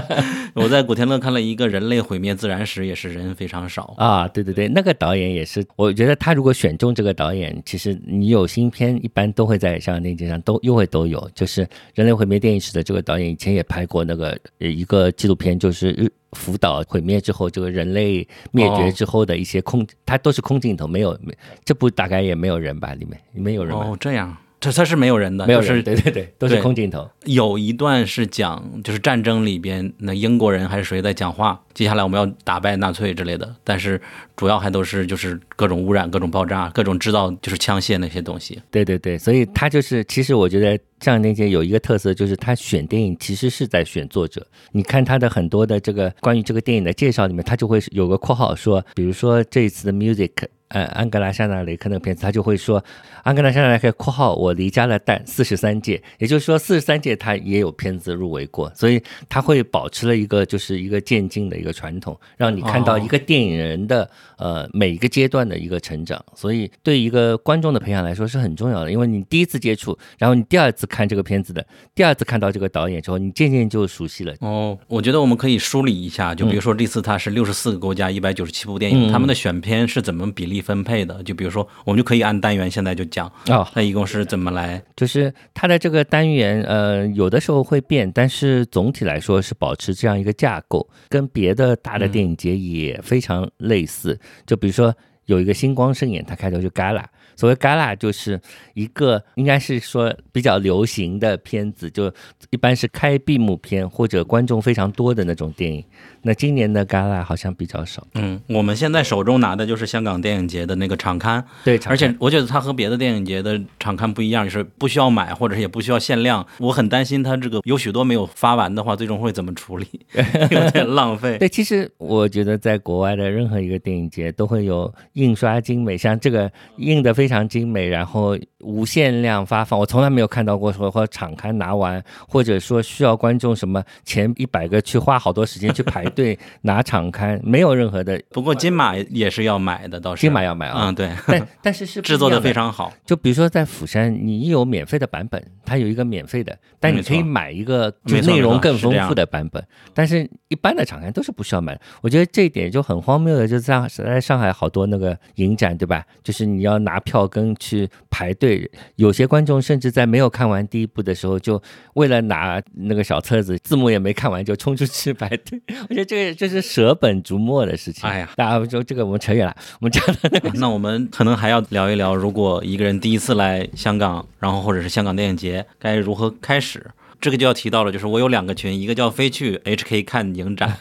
(laughs) 我在古天乐看了一个《人类毁灭自然史》，也是人非常少。(laughs) 啊，对对对，那个导演也是，我觉得他如果选中这个导演，其实你有新片，一般都会在香港电影节上都又会都有。就是《人类毁灭电影史》的这个导演以前也拍过那个呃一个纪录片，就是日福岛毁灭之后，这个人类灭绝之后的一些空，它都是空镜头，没有没这部大概也没有人吧，里面没有人，哦，这样，这它是没有人的，没有人，就是对对对，都是空镜头。有一段是讲就是战争里边那英国人还是谁在讲话，接下来我们要打败纳粹之类的，但是主要还都是就是各种污染、各种爆炸、各种制造就是枪械那些东西。对对对，所以他就是，其实我觉得这样电影节有一个特色，就是他选电影其实是在选作者。你看他的很多的这个关于这个电影的介绍里面，他就会有个括号说，比如说这一次的 music。呃，安格拉夏纳雷克那个片子，他就会说，安格拉夏纳雷克（括号我离家了但四十三届），也就是说四十三届他也有片子入围过，所以他会保持了一个就是一个渐进的一个传统，让你看到一个电影人的、呃每一个阶段的一个成长，所以对一个观众的培养来说是很重要的，因为你第一次接触，然后你第二次看这个片子的，第二次看到这个导演之后，你渐渐就熟悉了。哦，我觉得我们可以梳理一下，就比如说这次他是六十四个国家一百九十七部电影，嗯。他们的选片是怎么比例分配的？就比如说，我们就可以按单元现在就讲，啊，那一共是怎么来？就是它的这个单元，呃，有的时候会变，但是总体来说是保持这样一个架构，跟别的大的电影节也非常类似。就比如说有一个星光盛宴，它开头就 gala，所谓 gala 就是一个应该是说比较流行的片子，就一般是开闭幕片或者观众非常多的那种电影。那今年的 gala 好像比较少，嗯，我们现在手中拿的就是香港电影节的那个场刊，对，而且我觉得它和别的电影节的场刊不一样，就是不需要买，或者是也不需要限量。我很担心它这个有许多没有发完的话，最终会怎么处理，(laughs) 有点浪费。(laughs) 对，其实我觉得在国外的任何一个电影节都会有印刷精美，像这个印的非非常精美，然后无限量发放，我从来没有看到过说或场刊拿完，或者说需要观众什么前一百个去花好多时间去排队 (laughs) 拿场刊，没有任何的。不过金马也是要买的，倒是金马要买啊，嗯，对，但但是是制作的非常好。就比如说在釜山，你有免费的版本，它有一个免费的，但你可以买一个就内容更丰富的版本。但是一般的场刊都是不需要买的。我觉得这一点就很荒谬的，就在在上海好多那个影展，对吧？就是你要拿票跟去排队。对，有些观众甚至在没有看完第一部的时候，就为了拿那个小册子，字幕也没看完就冲出去排队。(laughs) 我觉得这个这是舍本逐末的事情。哎呀，大家说这个我们扯远了，我们讲的那个。那我们可能还要聊一聊，如果一个人第一次来香港，然后或者是香港电影节，该如何开始？这个就要提到了，就是我有两个群，一个叫飞去 HK 看影展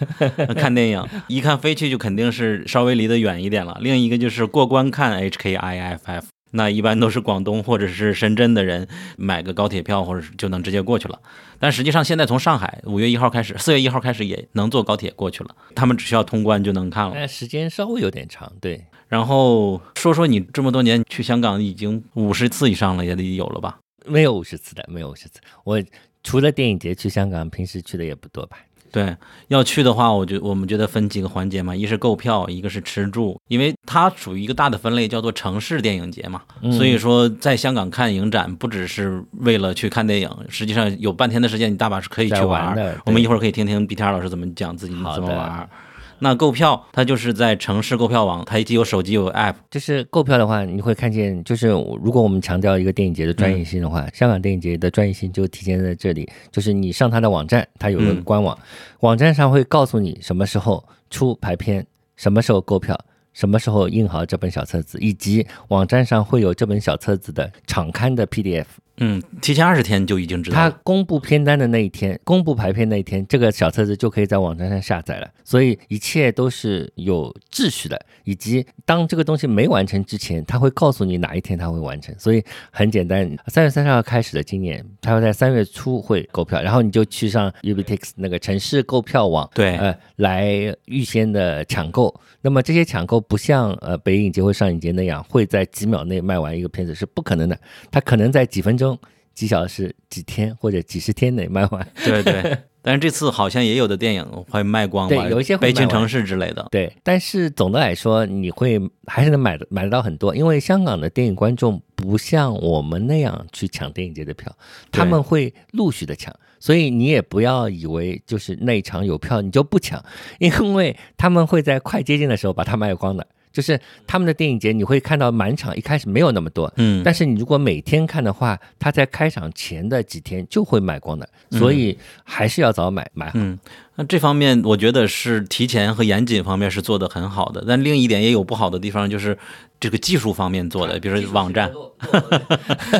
看电影，一看飞去就肯定是稍微离得远一点了；另一个就是过关看 HKIFF。那一般都是广东或者是深圳的人买个高铁票，或者是就能直接过去了。但实际上现在从上海五月一号开始，四月一号开始也能坐高铁过去了。他们只需要通关就能看了。时间稍微有点长，对。然后说说你这么多年去香港已经五十次以上了，也得有了吧？没有五十次的，没有五十次。我除了电影节去香港，平时去的也不多吧。对，要去的话，我觉我们觉得分几个环节嘛，一是购票，一个是吃住，因为它属于一个大的分类，叫做城市电影节嘛。所以说，在香港看影展，不只是为了去看电影，实际上有半天的时间，你大把是可以去玩的。我们一会儿可以听听 B T R 老师怎么讲自己怎么玩。那购票，它就是在城市购票网，它既有手机有 App。就是购票的话，你会看见，就是如果我们强调一个电影节的专业性的话，香港电影节的专业性就体现在这里，就是你上它的网站，它有个官网，网站上会告诉你什么时候出排片，什么时候购票。什么时候印好这本小册子，以及网站上会有这本小册子的场刊的 PDF。嗯，提前二十天就已经知道。他公布片单的那一天，公布排片那一天，这个小册子就可以在网站上下载了。所以一切都是有秩序的，以及当这个东西没完成之前，他会告诉你哪一天他会完成。所以很简单，三月三十号开始的今年，他会在三月初会购票，然后你就去上 Ubtix 那个城市购票网，对，呃，来预先的抢购。那么这些抢购不像呃北影节或上影节那样会在几秒内卖完一个片子是不可能的，它可能在几分钟、几小时、几天或者几十天内卖完。对对，但是这次好像也有的电影会卖光，对，有一些北京城市之类的。对，但是总的来说，你会还是能买买得到很多，因为香港的电影观众不像我们那样去抢电影节的票，他们会陆续的抢。所以你也不要以为就是那一场有票你就不抢，因为他们会在快接近的时候把它卖光的。就是他们的电影节，你会看到满场一开始没有那么多，嗯，但是你如果每天看的话，他在开场前的几天就会卖光的，所以还是要早买买好。嗯。那这方面我觉得是提前和严谨方面是做的很好的，但另一点也有不好的地方，就是这个技术方面做的，比如说网站。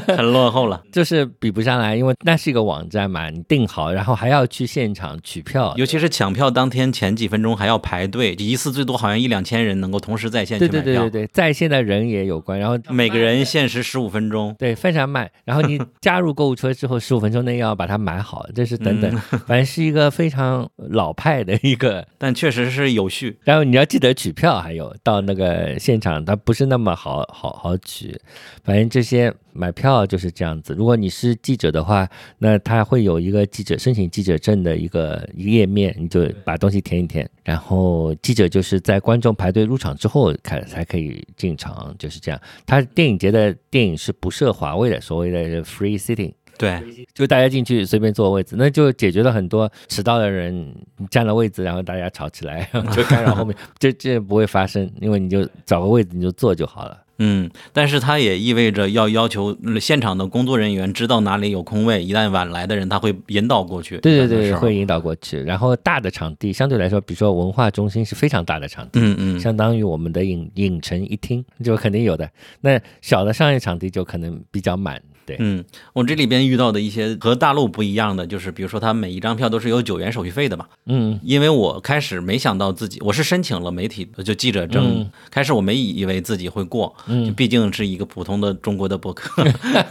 很 (laughs) 落后了，就是比不上来，因为那是一个网站嘛，你订好，然后还要去现场取票，尤其是抢票当天前几分钟还要排队，一次最多好像一两千人能够同时在线去买票，对对对对对，在线的人也有关，然后每个人限时十五分钟，对，非常慢，然后你加入购物车之后，(laughs) 十五分钟内要把它买好，这是等等，反正是一个非常。老派的一个，但确实是有序。然后你要记得取票，还有到那个现场，它不是那么好好好取。反正这些买票就是这样子。如果你是记者的话，那他会有一个记者申请记者证的一个一个页面，你就把东西填一填。然后记者就是在观众排队入场之后才才可以进场，就是这样。他电影节的电影是不设华位的，所谓的 free sitting。对，就大家进去随便坐位置，那就解决了很多迟到的人占了位置，然后大家吵起来，(laughs) 就干扰后面，(laughs) 这这不会发生，因为你就找个位置你就坐就好了。嗯，但是它也意味着要要求现场的工作人员知道哪里有空位，一旦晚来的人他会引导过去。对对对，会引导过去。然后大的场地相对来说，比如说文化中心是非常大的场地，嗯嗯，相当于我们的影影城一厅，就肯定有的。那小的商业场地就可能比较满。对，嗯，我这里边遇到的一些和大陆不一样的，就是比如说他每一张票都是有九元手续费的嘛，嗯，因为我开始没想到自己，我是申请了媒体就记者证，开始我没以为自己会过，嗯，毕竟是一个普通的中国的博客，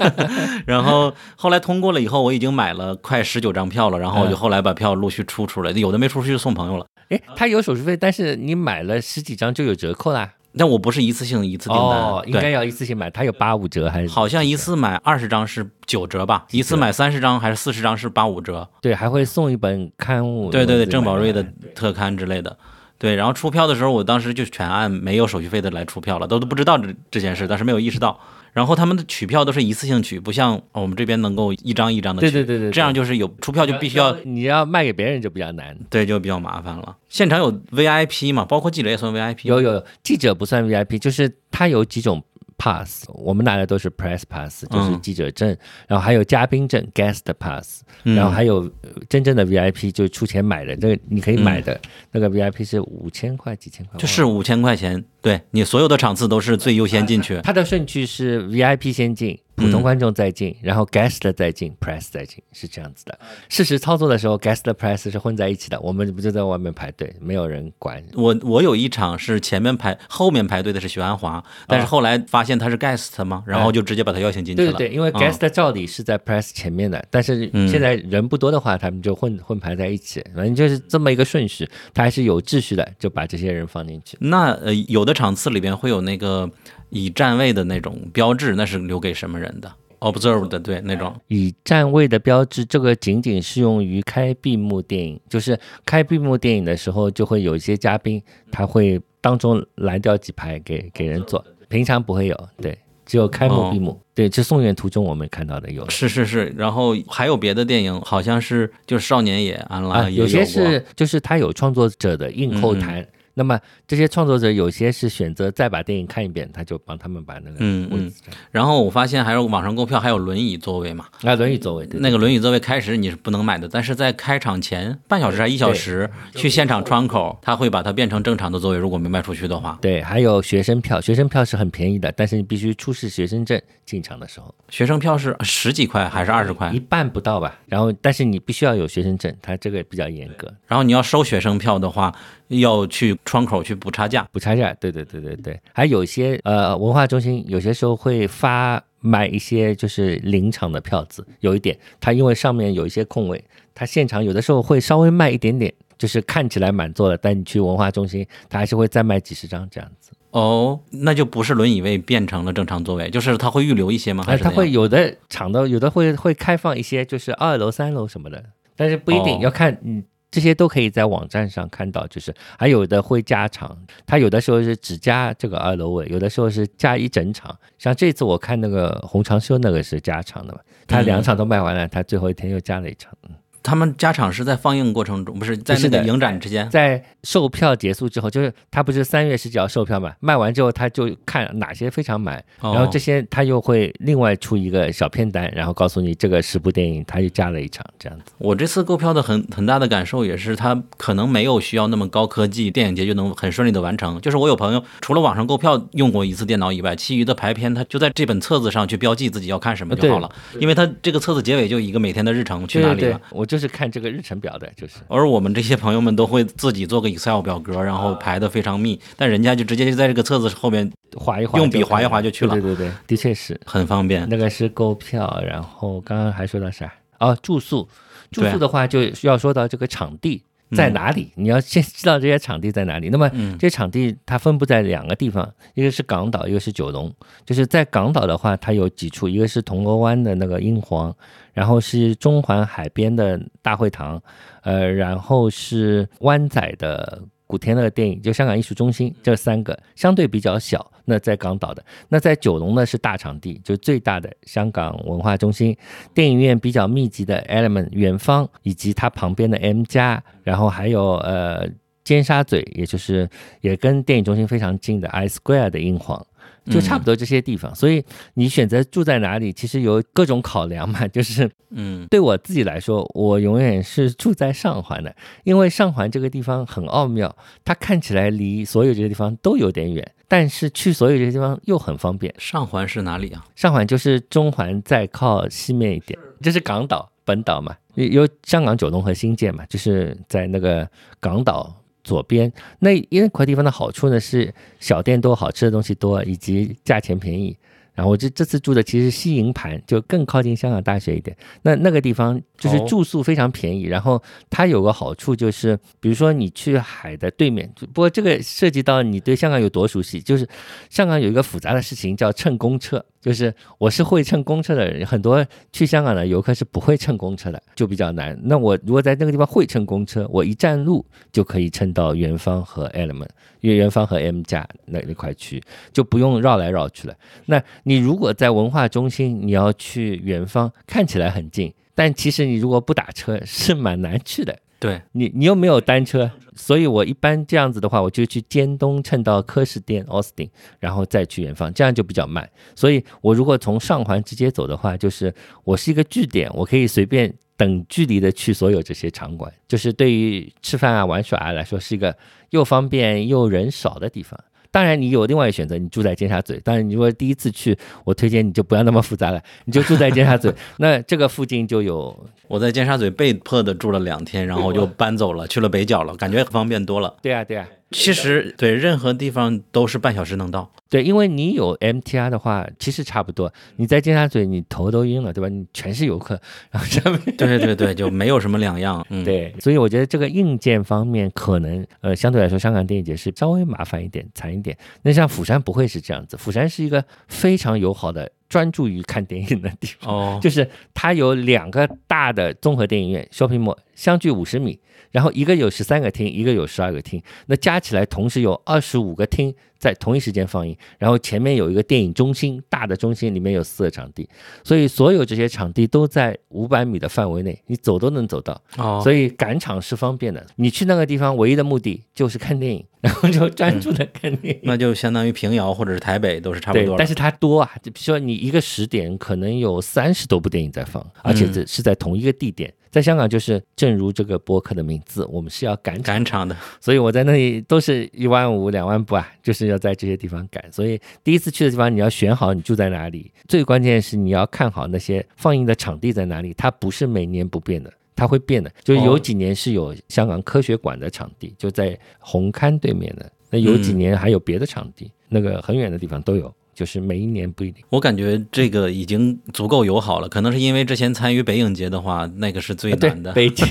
(laughs) 然后后来通过了以后，我已经买了快十九张票了，然后我就后来把票陆续出出来，有的没出去就送朋友了。哎，他有手续费，但是你买了十几张就有折扣啦。但我不是一次性一次订单，哦，应该，要一次性买，它有八五折还是？好像一次买二十张是九折吧，一次买三十张还是四十张是八五折。对，还会送一本刊物。对对对，郑宝瑞的特刊之类的。对，然后出票的时候，我当时就全按没有手续费的来出票了，都都不知道这这件事，当时没有意识到。然后他们的取票都是一次性取，不像我们这边能够一张一张的取。对对对对对这样就是有出票就必须要你要卖给别人就比较难。对，就比较麻烦了。现场有 VIP 嘛，包括记者也算 VIP。有有有，记者不算 VIP，就是他有几种 pass，我们拿的都是 press pass，就是嗯记者证，然后还有嘉宾证 guest pass，嗯。然后还有呃真正的 VIP，就是出钱买的，这个你可以买的、那个 VIP 是五千块几千块，就是五千块钱，对你所有的场次都是最优先进去。它的顺序是 VIP 先进，普通观众再进，然后 guest 再进，press 再进，是这样子的。事实操作的时候，guest press 是混在一起的，我们不就在外面排队，没有人管。我我有一场是前面排后面排队的是徐安华，但是后来发现他是 guest 嘛，然后就直接把他邀请进去了。对对对，因为嗯 guest 照理是在 press 前面的，但是嗯现在人不多的话，他们就混混排在一起，反正就是这么一个顺序，他还是有秩序的，就把这些人放进去。那呃，有的场次里边会有那个以站位的那种标志，那是留给什么人的？Observed，对那种。以站位的标志，这个仅仅适用于开闭幕电影，就是开闭幕电影的时候，就会有一些嘉宾，他会当中拦掉几排给给人坐，平常不会有，对，只有开幕哦闭幕，对，这宋元途中我们看到的有。是是是，然后还有别的电影，好像是就是少年也安拉啊，也过有些是就是他有创作者的硬后嗯谈，那么这些创作者有些是选择再把电影看一遍，他就帮他们把那个嗯嗯然后我发现还有网上购票还有轮椅座位嘛，啊轮椅座位对那个轮椅座位开始你是不能买的，但是在开场前半小时还一小时去现场窗口，他会把它变成正常的座位，如果没卖出去的话。对，还有学生票，学生票是很便宜的，但是你必须出示学生证进场的时候，学生票是十几块还是二十块一？半不到吧。然后，但是你必须要有学生证，它这个比较严格，然后你要收学生票的话，要去窗口去补差价。补差价。对对对对对，还有一些呃文化中心有些时候会发买一些就是临场的票子，有一点它因为上面有一些空位，它现场有的时候会稍微卖一点点。就是看起来满座了，但你去文化中心，它还是会再卖几十张这样子。哦，那就不是轮椅位变成了正常座位，就是他会预留一些吗？还哎，是它会有的场的，有的会会开放一些，就是二楼、三楼什么的，但是不一定、哦要看，嗯，这些都可以在网站上看到，就是还有的会加场，它有的时候是只加这个二楼位，有的时候是加一整场。像这次我看那个红长修那个是加长的嘛，他两场都卖完了，他最后一天又加了一场。嗯他们加场是在放映过程中，不是在那个影展之间。在售票结束之后，就是他不是三月十几号售票嘛，卖完之后他就看哪些非常满，哦然后这些他又会另外出一个小片单，然后告诉你这个十部电影他又加了一场这样子。我这次购票的很很大的感受也是，他可能没有需要那么高科技，电影节就能很顺利的完成。就是我有朋友除了网上购票用过一次电脑以外，其余的排片他就在这本册子上去标记自己要看什么就好了，因为他这个册子结尾就一个每天的日程去哪里了。我就是看这个日程表的，就是。而我们这些朋友们都会自己做个 Excel 表格，然后排的非常密，但人家就直接就在这个册子后面划一划，用笔划一划就去了对对对对，的确是。很方便。那个是购票，然后刚刚还说到啥？哦，住宿。住宿的话，就要说到这个场地在哪里，你要先知道这些场地在哪里。那么嗯这些场地它分布在两个地方，一个是港岛，一个是九龙。就是在港岛的话，它有几处，一个是铜锣湾的那个英皇，然后是中环海边的大会堂，呃，然后是湾仔的古天乐电影，就香港艺术中心，这三个相对比较小。那在港岛的，那在九龙呢是大场地，就最大的香港文化中心，电影院比较密集的 Element 远方，以及它旁边的 M 加，然后还有呃尖沙咀，也就是也跟电影中心非常近的 I Square 的英皇。就差不多这些地方，所以你选择住在哪里，其实有各种考量嘛。就是嗯对我自己来说，我永远是住在上环的，因为上环这个地方很奥妙，它看起来离所有这些地方都有点远，但是去所有这些地方又很方便。上环是哪里啊？上环就是中环再靠西面一点，这是港岛本岛嘛，有香港九龙和新界嘛，就是在那个港岛左边。那一块地方的好处呢是小店多，好吃的东西多，以及价钱便宜。然后我这这次住的其实西营盘，就更靠近香港大学一点。那那个地方就是住宿非常便宜，然后它有个好处就是，比如说你去海的对面，不过这个涉及到你对香港有多熟悉，就是香港有一个复杂的事情叫乘公车。就是我是会乘公车的人，很多去香港的游客是不会乘公车的，就比较难。那我如果在那个地方会乘公车，我一站路就可以乘到元芳和 Element，因为元芳和 M 家那那块区就不用绕来绕去了。那你如果在文化中心，你要去元芳，看起来很近，但其实你如果不打车是蛮难去的。对你，你又没有单车，所以我一般这样子的话，我就去尖东乘到柯士甸 Austin，然后再去远方，这样就比较慢。所以我如果从上环直接走的话，就是我是一个据点，我可以随便等距离的去所有这些场馆，就是对于吃饭啊、玩耍啊来说，是一个又方便又人少的地方。当然，你有另外一个选择，你住在尖沙咀。当然，你如果第一次去，我推荐你就不要那么复杂了，你就住在尖沙咀。(laughs) 那这个附近就有，我在尖沙咀被迫的住了两天，然后就搬走了，去了北角了，感觉方便多了。对啊，对啊。其实对任何地方都是半小时能到。对，因为你有 MTR 的话，其实差不多。你在尖沙咀，你头都晕了，对吧？你全是游客，然后上面对对对，就没有什么两样。嗯，(laughs) 对。所以我觉得这个硬件方面，可能呃相对来说，香港电影节是稍微麻烦一点、惨一点。那像釜山不会是这样子，釜山是一个非常友好的、专注于看电影的地方。哦，就是它有两个大的综合电影院，shopping mall，相距五十米。然后一个有十三个厅，一个有十二个厅，那加起来同时有二十五个厅。在同一时间放映，然后前面有一个电影中心，大的中心里面有四个场地，所以所有这些场地都在五百米的范围内，你走都能走到。哦，所以赶场是方便的。你去那个地方唯一的目的就是看电影，然后就专注的看电影。那就相当于平遥或者是台北都是差不多。但是它多啊，就比如说你一个时点可能有三十多部电影在放，而且这是在同一个地点。在香港就是，正如这个博客的名字，我们是要赶赶场的，所以我在那里都是一万五、两万步啊，就是。要在这些地方赶，所以第一次去的地方你要选好你住在哪里，最关键是你要看好那些放映的场地在哪里，它不是每年不变的，它会变的。就有几年是有香港科学馆的场地，就在红磡对面的，那有几年还有别的场地，那个很远的地方都有，就是每一年不一定。我感觉这个已经足够友好了，可能是因为之前参与北影节的话，那个是最难的，北京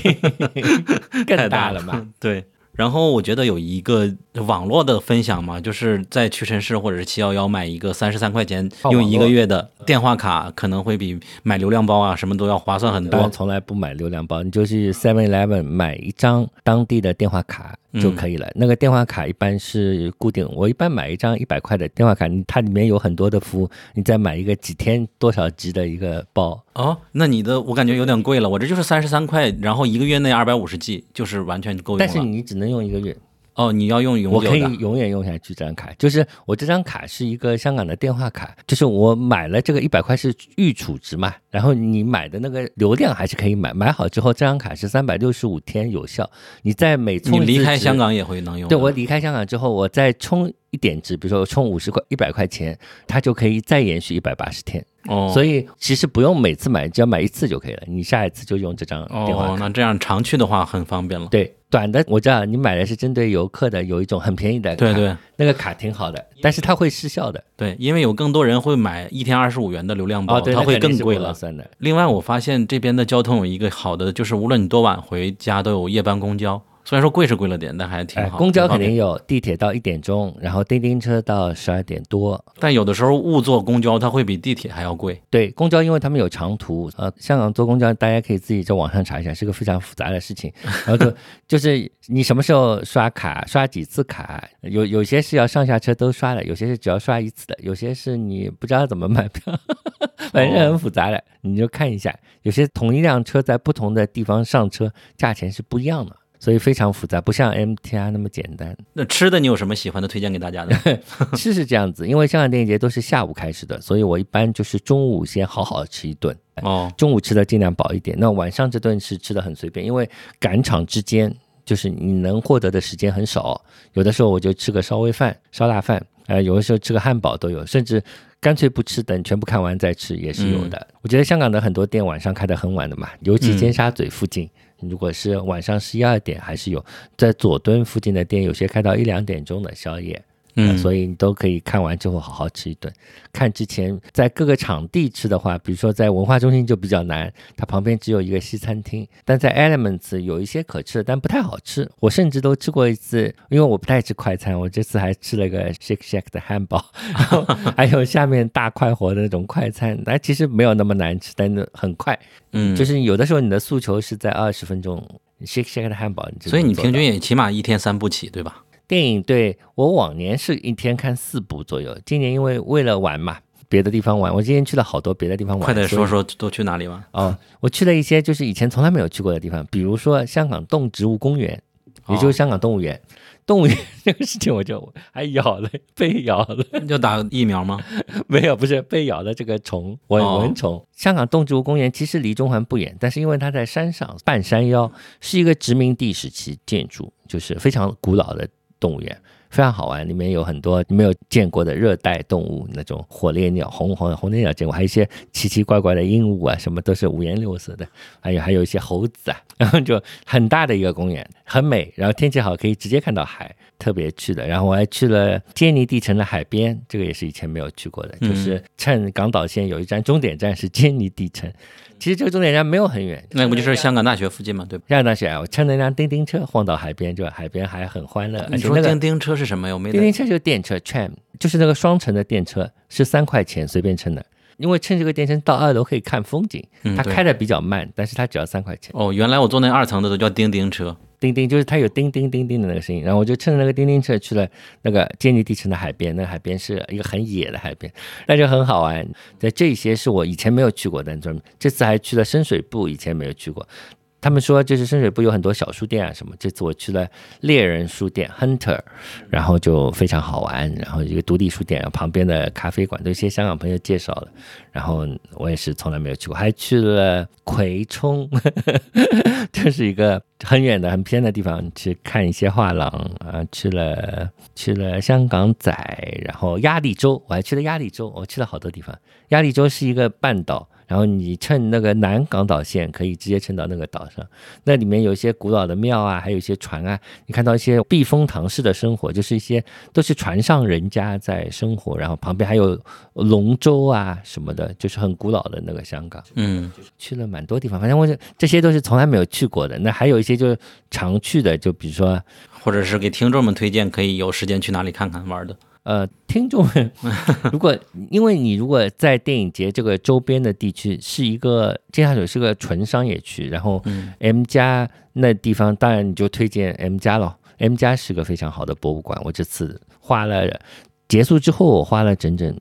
(laughs) 更大了嘛，(laughs) 对。然后我觉得有一个网络的分享嘛，就是在屈臣氏或者是七幺幺买一个三十三块钱用一个月的电话卡，可能会比买流量包啊什么都要划算很多。从来不买流量包，你就去 Seven Eleven 买一张当地的电话卡。就可以了。那个电话卡一般是固定，我一般买一张一百块的电话卡，它里面有很多的服务，你再买一个几天多少级的一个包。哦，那你的我感觉有点贵了，我这就是三十三块，然后一个月内二百五十 G，就是完全够用了。但是你只能用一个月。哦，你要用永久的，我可以永远用下去这张卡。就是我这张卡是一个香港的电话卡，就是我买了这个一百块是预储值嘛，然后你买的那个流量还是可以买，买好之后这张卡是三百六十五天有效，你在每充你离开香港也会能用。对我离开香港之后，我再充一点值，比如说我充五十块一百块钱，它就可以再延续一百八十天。哦，所以其实不用每次买，只要买一次就可以了。你下一次就用这张电话。哦，那这样常去的话很方便了。对，短的我知道你买的是针对游客的，有一种很便宜的。对对，那个卡挺好的，但是它会失效的。对，因为有更多人会买一天二十五元的流量包，它会更贵了。另外，我发现这边的交通有一个好的，就是无论你多晚回家，都有夜班公交。虽然说贵是贵了点，但还挺好。公交肯定有，地铁到一点钟，然后叮叮车到十二点多。但有的时候误坐公交，它会比地铁还要贵。对，公交因为他们有长途，呃，香港坐公交大家可以自己在网上查一下，是个非常复杂的事情。(laughs) 然后就就是你什么时候刷卡，刷几次卡，有有些是要上下车都刷的，有些是只要刷一次的，有些是你不知道怎么买票，(laughs) 反正很复杂的，你就看一下。有些同一辆车在不同的地方上车，价钱是不一样的。所以非常复杂，不像 MTR 那么简单。那吃的你有什么喜欢的推荐给大家的？(laughs) (laughs) 吃是这样子，因为香港电影节都是下午开始的，所以我一般就是中午先好好吃一顿。哦，中午吃的尽量饱一点。那晚上这顿是吃的很随便，因为赶场之间就是你能获得的时间很少。有的时候我就吃个烧味饭、烧腊饭，呃，有的时候吃个汉堡都有，甚至干脆不吃，等全部看完再吃也是有的。我觉得香港的很多店晚上开得很晚的嘛，尤其尖沙咀附近。如果是晚上十一二点，还是有在佐敦附近的店，有些开到一两点钟的宵夜。嗯所以你都可以看完之后好好吃一顿。看之前在各个场地吃的话，比如说在文化中心就比较难，它旁边只有一个西餐厅，但在 Elements 有一些可吃的，但不太好吃。我甚至都吃过一次，因为我不太吃快餐，我这次还吃了个 Shake Shack 的汉堡，然后 (laughs) 还有下面大快活的那种快餐，但其实没有那么难吃，但是很快。嗯，就是有的时候你的诉求是在二十分钟，Shake Shack 的汉堡，就所以你平均也起码一天三部起，对吧？电影对我往年是一天看四部左右，今年因为为了玩嘛，别的地方玩，我今天去了好多别的地方玩。快点说说都去哪里玩？哦，我去了一些就是以前从来没有去过的地方，比如说香港动植物公园，也就是香港动物园。(laughs) 动物园这个事情，我就还咬了，被咬了，(laughs) 就打疫苗吗？(laughs) 没有，不是被咬的这个虫蚊哦蚊虫。香港动植物公园其实离中环不远，但是因为它在山上半山腰，是一个殖民地时期建筑，就是非常古老的动物园。非常好玩，里面有很多没有见过的热带动物，那种火烈鸟、红红红烈鸟见过，还有一些奇奇怪怪的鹦鹉啊，什么都是五颜六色的，还有还有一些猴子啊，(laughs) 然后就很大的一个公园，很美，然后天气好可以直接看到海，特别去的。然后我还去了坚尼地城的海边，这个也是以前没有去过的，就是趁港岛线有一站终点站是坚尼地城，其实这个终点站没有很远，那不就是香港大学附近吗？对吧？香港大学啊，我乘了一辆叮叮车晃到海边，就海边还很欢乐，而你说且那个叮叮车是什么呀？我没叮叮车就是电车 tram，就是那个双层的电车，是三块钱随便乘的。因为乘这个电车到二楼可以看风景，它开的比较慢，但是它只要三块钱。哦，原来我坐那二层的都叫叮叮车。叮叮就是它有叮叮叮叮的那个声音，然后我就趁着那个叮叮车去了那个坚尼地城的海边，那个海边是一个很野的海边，那就很好玩。在这些是我以前没有去过的，专门这次还去了深水埗，以前没有去过。他们说就是深水埗有很多小书店啊什么，这次我去了猎人书店 Hunter，然后就非常好玩，然后一个独立书店，旁边的咖啡馆都一些香港朋友介绍的，然后我也是从来没有去过，还去了葵涌，(laughs) 这是一个很远的、很偏的地方去看一些画廊啊，去了去了香港仔，然后鸭绿洲，我还去了鸭绿洲，我去了好多地方。鸭绿洲是一个半岛，然后你乘那个南港岛线可以直接乘到那个岛上，那里面有一些古老的庙啊，还有一些船啊，你看到一些避风塘式的生活，就是一些都是船上人家在生活，然后旁边还有龙舟啊什么的，就是很古老的那个香港。嗯，去了蛮多地方，反正我这这些都是从来没有去过的。那还有一些就是常去的，就比如说或者是给听众们推荐可以有时间去哪里看看玩的。呃，听众们，(laughs) 如果因为你如果在电影节这个周边的地区是一个尖沙咀是个纯商业区，然后 M 加那地方，当然你就推荐 M 加了。M 加是个非常好的博物馆，我这次花了结束之后，我花了整整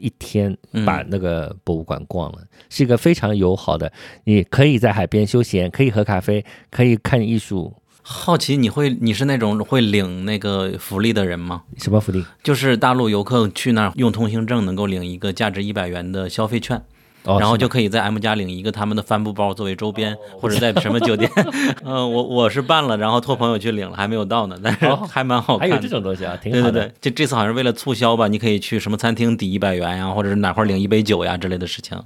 一天嗯把那个博物馆逛了，是一个非常友好的，你可以在海边休闲，可以喝咖啡，可以看艺术，好奇你会你是那种会领那个福利的人吗？什么福利？就是大陆游客去那儿用通行证能够领一个价值一百元的消费券，哦，然后就可以在 M 家领一个他们的帆布包作为周边，或者在什么酒店。嗯，(laughs) 我我是办了，然后托朋友去领了，还没有到呢，但是哦 (laughs) 还蛮好还有。这种东西啊，挺好的。对对对，这这次好像是为了促销吧，你可以去什么餐厅抵一百元呀，或者是哪块领一杯酒呀之类的事情。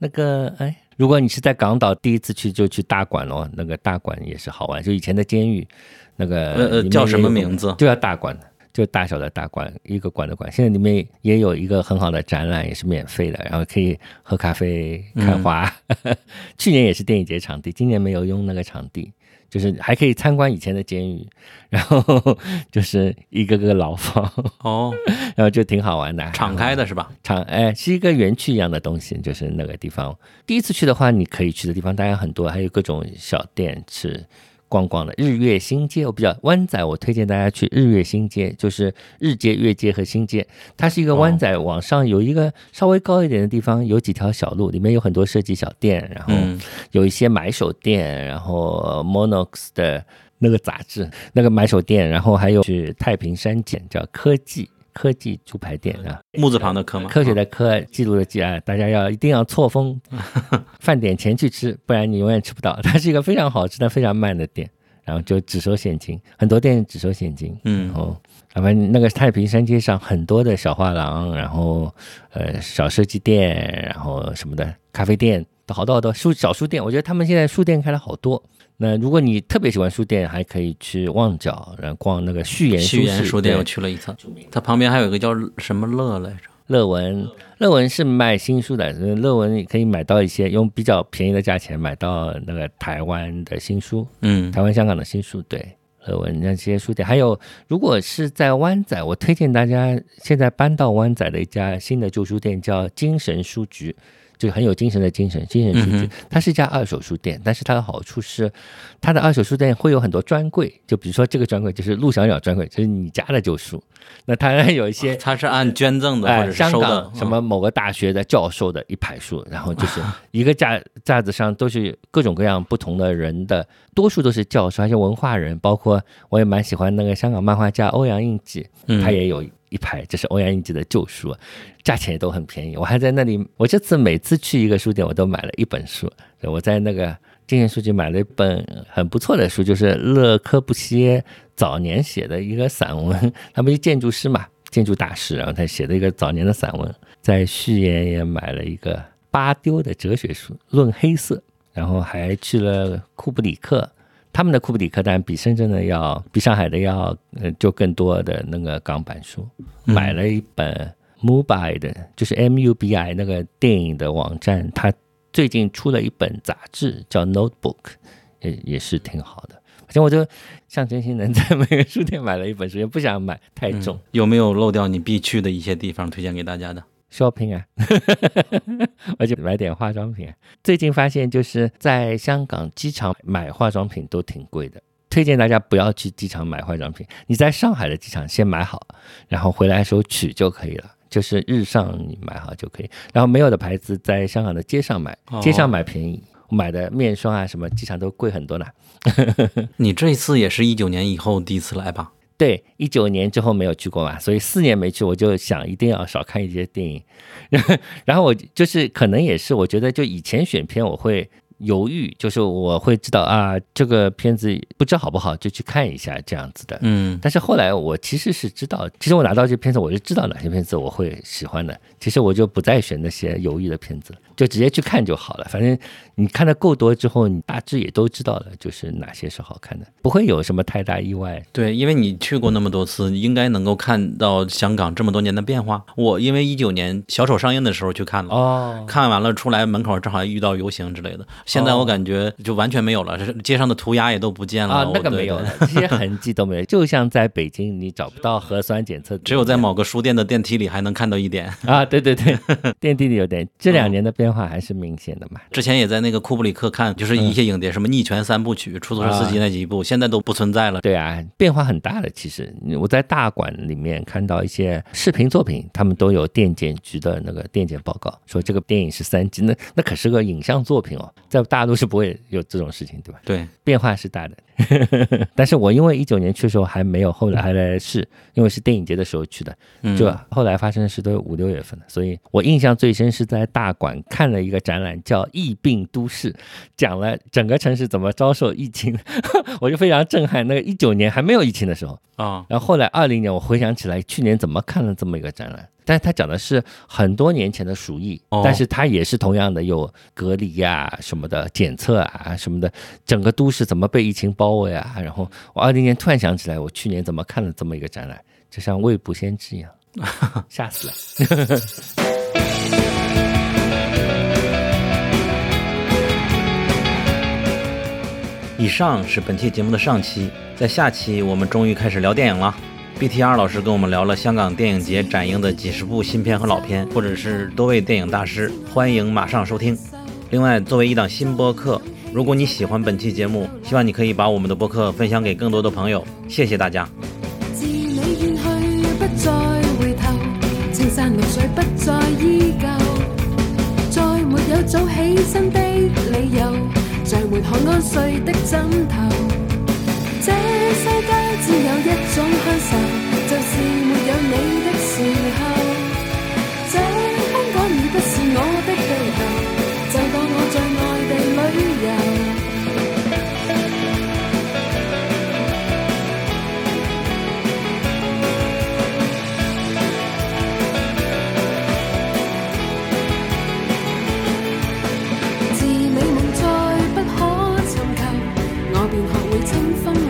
那个哎，如果你是在港岛第一次去，就去大馆咯，那个大馆也是好玩，就以前的监狱，那个呃呃叫什么名字就叫大馆，就大小的大馆，一个馆的馆。现在里面也有一个很好的展览，也是免费的，然后可以喝咖啡、看花。(laughs) 去年也是电影节场地，今年没有用那个场地。就是还可以参观以前的监狱，(laughs) 然后 (laughs) 就是一个个牢房，哦，(laughs) 然后就挺好玩的。敞开的是吧？敞哎，是一个园区一样的东西，就是那个地方。第一次去的话，你可以去的地方当然很多，还有各种小店是逛逛的。日月新街，我比较湾仔，我推荐大家去日月新街，就是日街、月街和新街。它是一个湾仔往上有一个稍微高一点的地方，有几条小路，里面有很多设计小店，然后嗯有一些买手店，然后 Monox 的那个杂志，那个买手店，然后还有是太平山简叫科技科技猪排店啊。木字旁的科吗？科学的科，记录的记啊，大家要一定要错峰 (laughs) 饭点前去吃，不然你永远吃不到。(laughs) 它是一个非常好吃但非常慢的店，然后就只收现金，很多店只收现金。嗯然后，反正那个太平山街上很多的小画廊，然后呃小设计店，然后什么的咖啡店好多好多书小书店，我觉得他们现在书店开了好多。那如果你特别喜欢书店，还可以去旺角，然后逛那个序言书店，我去了一次。它旁边还有一个叫什么乐来着？乐文，乐文是卖新书的，乐文可以买到一些用比较便宜的价钱买到那个台湾的新书，嗯，台湾、香港的新书。对，乐文那些书店，还有如果是在湾仔，我推荐大家现在搬到湾仔的一家新的旧书店，叫精神书局。就很有精神的精神，精神书局，它是一家二手书店，但是它的好处是，它的二手书店会有很多专柜，就比如说这个专柜就是陆小鸟专柜，就是你家的旧书，那它有一些，它是按捐赠的或者香收的港什么某个大学的教授的一排书，然后就是 (laughs) 一个架架子上都是各种各样不同的人的，多数都是教授，还有文化人，包括我也蛮喜欢那个香港漫画家欧阳应季，他也有。一排，这是欧阳应季的旧书，价钱也都很便宜。我还在那里，我这次每次去一个书店，我都买了一本书。我在那个精神书局买了一本很不错的书，就是勒科布西耶早年写的一个散文，他不是建筑师嘛，建筑大师，然后他写的一个早年的散文。在序言也买了一个巴丢的哲学书《论黑色》，然后还去了库布里克。他们的库布里克但比深圳的要比上海的要呃就更多的那个港版书，买了一本 Mubi 的，就是 M U B I 那个电影的网站，它最近出了一本杂志叫 Notebook，也也是挺好的。反正我就象征性能在每个书店买了一本书，也不想买太重。有没有漏掉你必去的一些地方推荐给大家的？shopping 啊，(laughs) 而且买点化妆品。最近发现就是在香港机场买化妆品都挺贵的，推荐大家不要去机场买化妆品。你在上海的机场先买好，然后回来的时候取就可以了。就是日上你买好就可以，然后没有的牌子在香港的街上买，街上买便宜。买的面霜啊什么，机场都贵很多呢。(laughs) 你这一次也是一九年以后第一次来吧？对，一九年之后没有去过嘛，所以四年没去，我就想一定要少看一些电影。(laughs) 然后我就是可能也是，我觉得就以前选片我会犹豫，就是我会知道啊，这个片子不知道好不好，就去看一下这样子的。嗯，但是后来我其实是知道，其实我拿到这片子，我就知道哪些片子我会喜欢的。其实我就不再选那些犹豫的片子，就直接去看就好了。反正你看的够多之后，你大致也都知道了，就是哪些是好看的，不会有什么太大意外。对，因为你去过那么多次，应该能够看到香港这么多年的变化。我因为一九年小丑上映的时候去看了，哦，看完了出来门口正好遇到游行之类的。现在我感觉就完全没有了，街上的涂鸦也都不见了。啊，那个没有了，这些痕迹都没有。(laughs) 就像在北京，你找不到核酸检测，只有在某个书店的电梯里还能看到一点。啊，对对对。电梯里有点，这两年的变化还是明显的嘛。之前也在那个库布里克看，就是一些影碟，什么《逆权三部曲》、出租车司机那几部，现在都不存在了。对啊，变化很大的。其实我在大馆里面看到一些视频作品，他们都有电检局的那个电检报告，说这个电影是三级那那可是个影像作品哦，在大陆是不会有这种事情，对吧？对，变化是大的。(laughs) 但是我因为一九年去的时候还没有，后来还来试，因为是电影节的时候去的，就后来发生的事都五六月份的，所以我印象最深是在大馆看了一个展览，叫《疫病都市》，讲了整个城市怎么遭受疫情，(laughs) 我就非常震撼。那个一九年还没有疫情的时候啊，然后后来二零年我回想起来，去年怎么看了这么一个展览，但是他讲的是很多年前的鼠疫，但是他也是同样的有隔离呀什么的检测啊什么的，整个都市怎么被疫情包围啊？然后我二零年突然想起来，我去年怎么看了这么一个展览，就像未卜先知一样，(laughs) 吓死了。以上是本期节目的上期，在下期我们终于开始聊电影了。BTR 老师跟我们聊了香港电影节展映的几十部新片和老片，或者是多位电影大师，欢迎马上收听。另外，作为一档新播客，如果你喜欢本期节目，希望你可以把我们的播客分享给更多的朋友。谢谢大家。自你远去，不再回头，青山绿水不再依旧，再没有早起身的理由，在没可安睡的枕头。这世界只有一种享受，就是没有你的时候。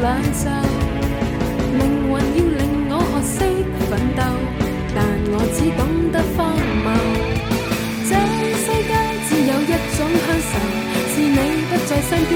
两袖命运要令我学识奋斗但我只懂得荒谬。这世界只有一种享受是你不在身边